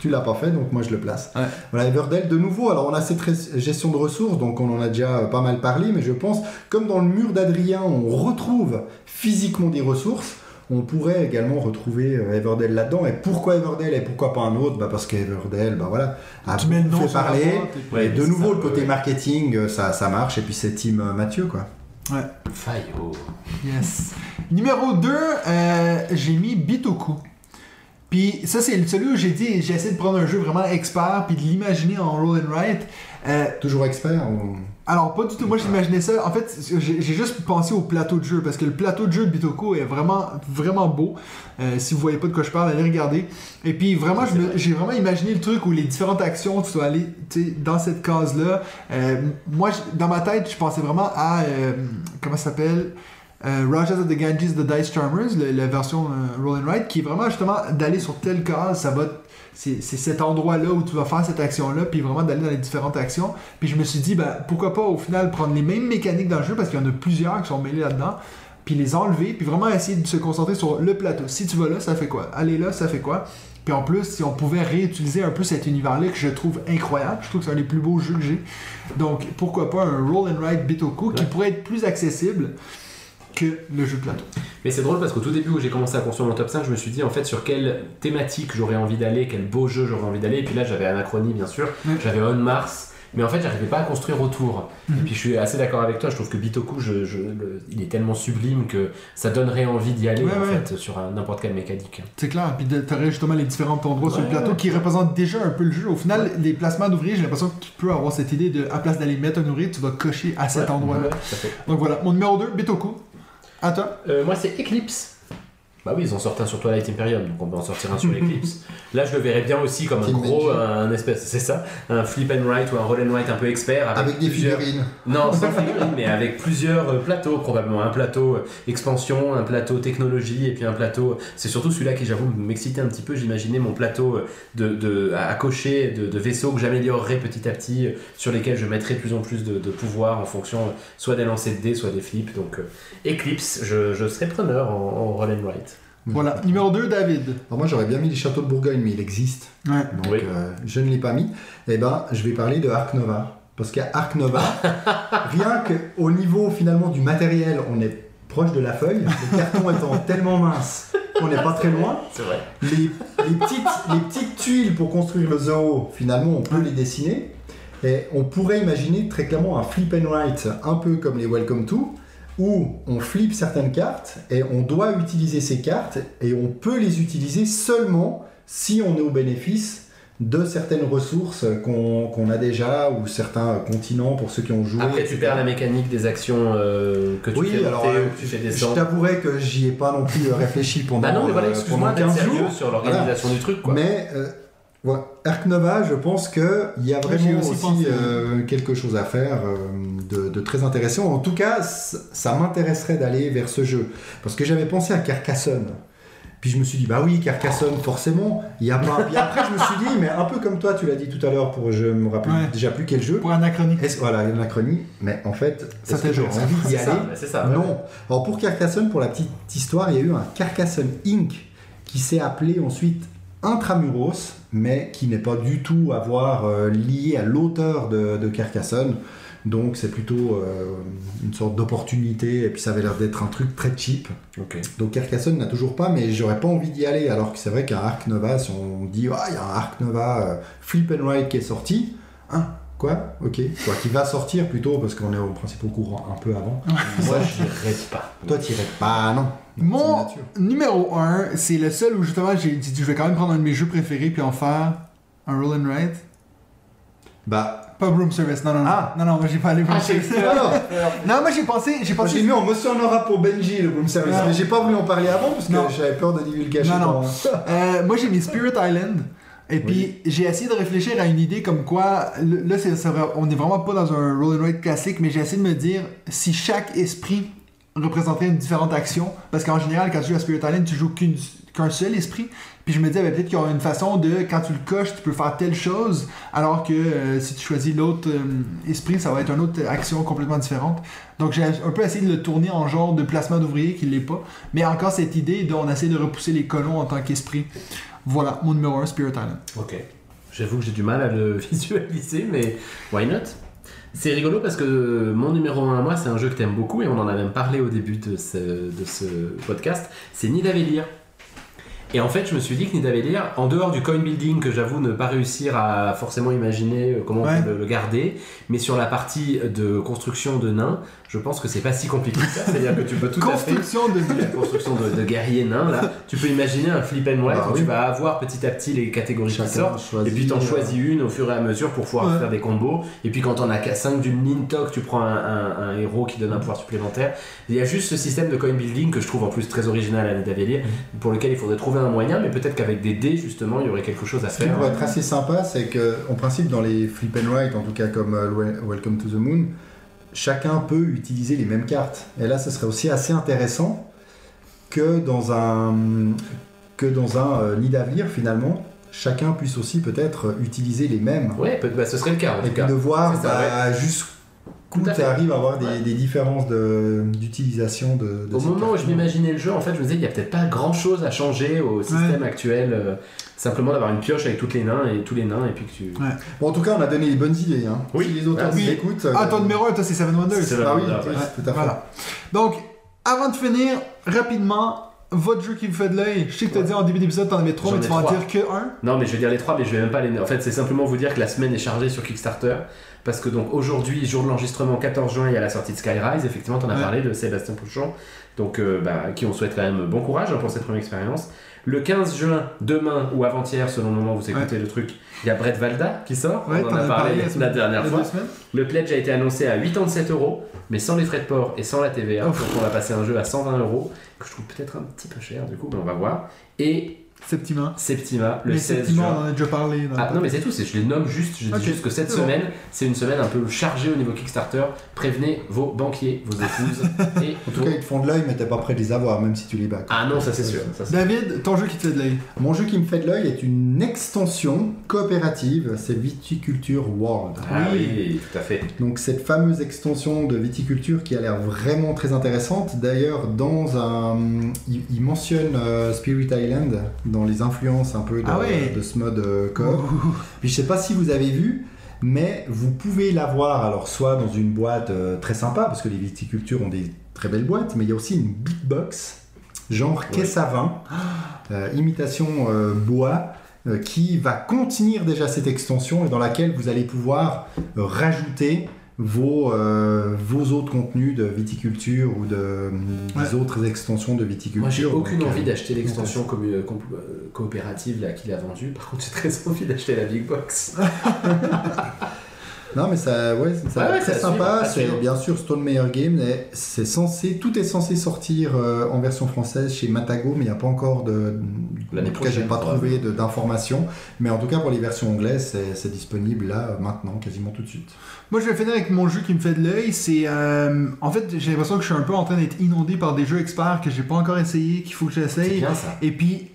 tu l'as pas fait, donc moi je le place. Ouais. Voilà, Everdell de nouveau. Alors, on a cette gestion de ressources, donc on en a déjà euh, pas mal parlé, mais je pense, comme dans le mur d'Adrien, on retrouve physiquement des ressources. On pourrait également retrouver euh, Everdell là-dedans. Et pourquoi Everdell et pourquoi pas un autre bah Parce qu'Everdell, bah voilà, a fait parler. et Ouais, de nouveau, le côté marketing, euh, ça, ça marche. Et puis c'est Team Mathieu, quoi. Fayot. Yes. Numéro 2, j'ai mis Bitoku. Puis ça, c'est celui où j'ai dit, j'ai essayé de prendre un jeu vraiment expert puis de l'imaginer en roll and write. Euh, Toujours expert ou- alors, pas du tout. Moi, j'imaginais ça. En fait, j'ai juste pensé au plateau de jeu parce que le plateau de jeu de Bitoku est vraiment, vraiment beau. Euh, si vous voyez pas de quoi je parle, allez regarder. Et puis, vraiment, j'ai vraiment imaginé le truc où les différentes actions, tu dois aller dans cette case-là. Euh, moi, dans ma tête, je pensais vraiment à. euh, comment ça s'appelle? Euh, Rajas of the Ganges The Dice Charmers, la version euh, Roll Write, qui est vraiment justement d'aller sur telle case, ça va. C'est cet endroit-là où tu vas faire cette action-là, puis vraiment d'aller dans les différentes actions. Puis je me suis dit, ben, pourquoi pas au final prendre les mêmes mécaniques dans le jeu, parce qu'il y en a plusieurs qui sont mêlés là-dedans, puis les enlever, puis vraiment essayer de se concentrer sur le plateau. Si tu vas là, ça fait quoi? Aller là, ça fait quoi? Puis en plus, si on pouvait réutiliser un peu cet univers-là que je trouve incroyable, je trouve que c'est un des plus beaux jeux que j'ai. Donc pourquoi pas un Roll and Ride Bitoku qui pourrait être plus accessible que le jeu de plateau. Mais c'est drôle parce qu'au tout début où j'ai commencé à construire mon top 5, je me suis dit en fait sur quelle thématique j'aurais envie d'aller, quel beau jeu j'aurais envie d'aller. Et puis là j'avais Anachronie bien sûr, j'avais On Mars, mais en fait j'arrivais pas à construire autour. Mhm. Et puis je suis assez d'accord avec toi, je trouve que Bitoku, je, je- le- il est tellement sublime que ça donnerait envie d'y aller Ouais, en ouais. fait sur n'importe quelle mécanique. C'est clair, puis de- t'aurais justement les différents endroits sur le plateau qui représentent déjà un peu le jeu. Au final, les placements d'ouvriers, j'ai l'impression que tu peux avoir cette idée de, à place d'aller mettre un ouvrier, tu vas cocher à cet Ouais, endroit-là. ouais, tout à fait. Donc voilà, mon numéro 2, Bitoku. À toi. Euh, moi c'est Eclipse. Bah oui, ils ont sorti un sur Twilight Imperium, donc on peut en sortir un sur Eclipse. Là, je le verrais bien aussi comme un Team gros, un espèce, c'est ça, un flip and write ou un roll and write un peu expert. Avec des plusieurs- figurines. Non, sans figurines, mais avec plusieurs euh, plateaux probablement. Un plateau euh, expansion, un plateau technologie, et puis un plateau. C'est surtout celui-là qui, j'avoue, m'excitait un petit peu. J'imaginais mon plateau euh, de, de, à cocher de, de vaisseaux que j'améliorerais petit à petit, euh, sur lesquels je mettrais de plus en plus de, de pouvoir en fonction euh, soit des lancers de dés, soit des flips. Donc euh, Eclipse, je, je serais preneur en, en roll and write. Voilà. Numéro 2, David. Alors moi j'aurais bien mis les châteaux de Bourgogne, mais il existe. Ouais. Donc Oui. euh, je ne l'ai pas mis. Eh ben, je vais parler de Arc Nova. Parce qu'à Arc Nova, rien qu'au niveau finalement du matériel, on est proche de la feuille, le carton étant tellement mince qu'on n'est pas très loin. C'est vrai. Les, les petites, les petites tuiles pour construire le zoo, finalement, on peut les dessiner. Et on pourrait imaginer très clairement un flip and write, un peu comme les Welcome to, où on flippe certaines cartes et on doit utiliser ces cartes et on peut les utiliser seulement si on est au bénéfice de certaines ressources qu'on a déjà ou certains continents pour ceux qui ont joué. Après, tu perds la mécanique des actions euh, que tu Oui, fais alors euh, ou que tu fais je t'avouerai que j'y ai pas non plus euh, réfléchi pendant, Bah non, mais voilà, euh, excuse-moi pendant d'être 15 sérieux jours. sur l'organisation du truc, quoi. Mais euh, voilà, Arc Nova, je pense qu'il y a vraiment aussi aussi, pensé. euh, quelque chose à faire euh, de, de très intéressant. En tout cas, ça m'intéresserait d'aller vers ce jeu. Parce que j'avais pensé à Carcassonne. Puis je me suis dit, bah oui, Carcassonne, forcément. Il y a pas... Puis après, je me suis dit, mais un peu comme toi, tu l'as dit tout à l'heure, pour je me rappelle Ouais. déjà plus quel jeu. Pour anachronique. Est-ce, voilà, l'anachronie. Mais en fait, Ça que j'aurais envie d'y ça, aller c'est ça. ouais. non. Alors pour Carcassonne, pour la petite histoire, il y a eu un Carcassonne Inc. qui s'est appelé ensuite Intramuros, mais qui n'est pas du tout à voir euh, lié à l'auteur de, de Carcassonne. Donc c'est plutôt euh, une sorte d'opportunité, et puis ça avait l'air d'être un truc très cheap. Donc Carcassonne n'a toujours pas, mais j'aurais pas envie d'y aller, alors que c'est vrai qu'un Arc Nova, si on dit, ah, il y a un Arc Nova euh, Flip and Ride qui est sorti, hein, quoi? Ok, quoi, qui va sortir plutôt, parce qu'on est au principe au courant un peu avant. Moi, je n'irais pas. Toi, t'irais pas, non. Mon numéro 1, c'est le seul où justement j'ai dit je vais quand même prendre un de mes jeux préférés puis en faire un roll and write. Bah, Pas Room Service, non, non, non. Ah. Non, non, moi j'ai pas allé Room Service. alors, Non, moi j'ai pensé, j'ai pensé. j'ai mis en motion aura pour Benji le room service, Non. mais j'ai pas voulu en parler avant parce que j'avais peur de divulgacher. Non, non. Euh, moi j'ai mis Spirit Island. Et puis j'ai essayé de réfléchir à une idée comme quoi, là c'est, c'est vrai, on n'est vraiment pas dans un roll and write classique, mais j'ai essayé de me dire si chaque esprit représenterait une différente action, parce qu'en général quand tu joues à Spirit Island tu joues qu'un seul esprit, puis je me disais ben, peut-être qu'il y aura une façon de, quand tu le coches, tu peux faire telle chose, alors que euh, si tu choisis l'autre euh, esprit, ça va être une autre action complètement différente. Donc j'ai un peu essayé de le tourner en genre de placement d'ouvrier qui l'est pas, mais encore cette idée dont on essaie de repousser les colons en tant qu'esprit. Voilà, mon numéro 1, Spirit Island. Ok. J'avoue que j'ai du mal à le visualiser, mais why not? C'est rigolo parce que mon numéro 1 à moi, c'est un jeu que t'aimes beaucoup et on en a même parlé au début de ce, de ce podcast. C'est Nidavellir. Et en fait, je me suis dit que Nidavellir, en dehors du coin building que j'avoue ne pas réussir à forcément imaginer comment Ouais. on peut le, garder, mais sur la partie de construction de nains, je pense que c'est pas si compliqué que ça. C'est-à-dire que tu peux tout à fait Construction de la construction de, de guerriers nains là, tu peux imaginer un flip and write Ah où oui. tu vas avoir petit à petit les catégories qui Chacun sortent. choisit, Et puis t'en euh, choisis une au fur et à mesure pour pouvoir Ouais. faire des combos. Et puis quand on a 5 d'une ligne toc, tu prends un, un- un héros qui donne un pouvoir supplémentaire. Il y a juste ce système de coin building que je trouve en plus très original à Nidavellir, Mm. pour lequel il faudrait trouver un moyen, mais peut-être qu'avec des dés justement il y aurait quelque chose à Ce qui faire. pourrait être assez sympa, c'est que, en principe, dans les flip and write, en tout cas comme euh, Wel- Welcome to the Moon, chacun peut utiliser les mêmes cartes. Et là, ce serait aussi assez intéressant que dans un que dans un euh, nid d'avenir, finalement, chacun puisse aussi peut-être utiliser les mêmes. Peut- bah, ce serait le cas en Et tout puis cas. de voir bah, jusqu'où À tu arrives à avoir des, Ouais. des différences de- d'utilisation de, de Au ces moment où je m'imaginais le jeu, en fait, je me disais, il n'y a peut-être pas grand chose à changer au système actuel. euh, simplement d'avoir une pioche avec toutes les nains et tous les nains, et puis que tu. Bon, en tout cas, on a donné les bonnes idées. Hein. Oui. Si les auteurs nous oui. écoutent. Ah, euh, ton numéro 1, toi, c'est Seven Wonders. C'est Ah oui, tout à fait. Voilà. Donc, avant de finir, rapidement, votre jeu qui vous fait de l'œil. Je sais que tu as Ouais. dit en début d'épisode, t'en avais trois, mais tu vas en dire que un. Non, mais je vais dire les trois, mais je vais même pas les. En fait, c'est simplement vous dire que la semaine est chargée sur Kickstarter. Parce que donc aujourd'hui, jour de l'enregistrement, 14 juin, il y a la sortie de Skyrise. Effectivement, tu en as Ouais. parlé de Sébastien Pouchon. Donc, euh, bah, qui on souhaite quand même bon courage hein, pour cette première expérience. Le 15 juin, demain ou avant-hier, selon le moment où vous écoutez le truc, il y a Brett Valda qui sort. Ouais, on en a parlé, parlé la, dernière fois. Le pledge a été annoncé à 87 euros, mais sans les frais de port et sans la TVA. Donc on va passer un jeu à 120 euros, que je trouve peut-être un petit peu cher du coup, mais on va voir. Et Septima. Septima, le Mais 16 Septima, on juin. en a déjà parlé. dans Ah non mais c'est tout, c'est- je les nomme juste, je dis juste que cette semaine, c'est une semaine un peu chargée au niveau Kickstarter. Prévenez vos banquiers, vos épouses et En tout cas, ils te font de l'œil, mais t'es pas prêt de les avoir, même si tu les bats. Ah non, ça c'est sûr. ça, David, ton jeu qui te fait de l'œil. Mon jeu qui me fait de l'œil est une extension coopérative, c'est Viticulture World. Ah oui, tout à fait. Donc cette fameuse extension de viticulture qui a l'air vraiment très intéressante. D'ailleurs, dans un, il, il mentionne euh, Spirit Island dans les influences un peu de, Ah ouais. de ce mode euh, coop. Puis je sais pas si vous avez vu, mais vous pouvez l'avoir alors soit dans une boîte euh, très sympa parce que les viticultures ont des très belles boîtes, mais il y a aussi une big box genre caisse à vin, euh, imitation euh, bois. qui va contenir déjà cette extension et dans laquelle vous allez pouvoir rajouter vos, euh, vos autres contenus de viticulture ou de, des autres extensions de viticulture. Moi j'ai aucune Donc, envie euh, d'acheter l'extension euh, euh, coopérative là qu'il a vendue. Par contre, j'ai très envie d'acheter la big box. Non, mais ça, ouais, ça Ouais, ouais, très sympa. C'est bien sûr Stone Meyer Game. mais C'est censé, tout est censé sortir euh, en version française chez Matago, mais il n'y a pas encore de. L'année en tout cas, j'ai prochaine, pas trouvé d'informations. Mais en tout cas, pour les versions anglaises, c'est- disponible là, maintenant, quasiment tout de suite. Moi, je vais finir avec mon jeu qui me fait de l'œil. C'est. euh, en fait, j'ai l'impression que je suis un peu en train d'être inondé par des jeux experts que j'ai pas encore essayé, qu'il faut que C'est j'essaye. bien ça. Et puis,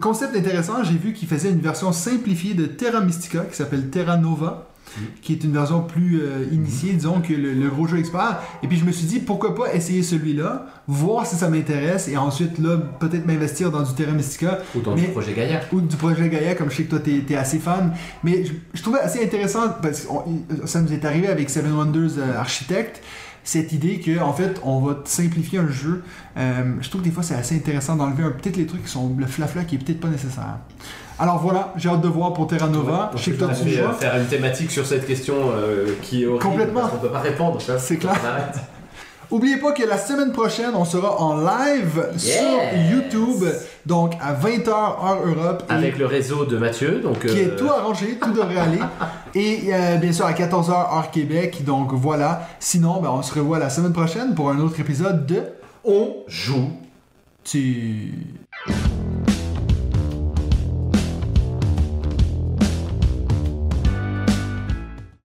concept intéressant, j'ai vu qu'il faisait une version simplifiée de Terra Mystica qui s'appelle Terra Nova. Qui est une version plus euh, initiée, disons, que le, le gros jeu expert. Et puis, je me suis dit, pourquoi pas essayer celui-là, voir si ça m'intéresse, et ensuite, là, peut-être m'investir dans du Terra Mystica Ou dans Mais- le projet Gaïa. ou du projet Gaïa, comme je sais que toi, t'es es assez fan. Mais je, je trouvais assez intéressant, parce que on- ça nous est arrivé avec Seven Wonders euh, Architect, cette idée que en fait, on va simplifier un jeu. Euh, je trouve que des fois, c'est assez intéressant d'enlever un- peut-être les trucs qui sont le flafla qui est peut-être pas nécessaire. Alors voilà, j'ai hâte de voir pour Terra Nova. Ouais, je sais que on toi, tu fait, faire une thématique sur cette question euh, qui est horrible Complètement. parce qu'on peut pas répondre. ça. C'est clair. On. Oubliez pas que la semaine prochaine, on sera en live Yes. sur YouTube, donc à 20h heure Europe. Avec le réseau de Mathieu, donc qui est euh, tout arrangé, tout devrait aller. Et euh, bien sûr à 14h heure Québec, donc voilà. Sinon, ben, on se revoit la semaine prochaine pour un autre épisode de on joue Tu...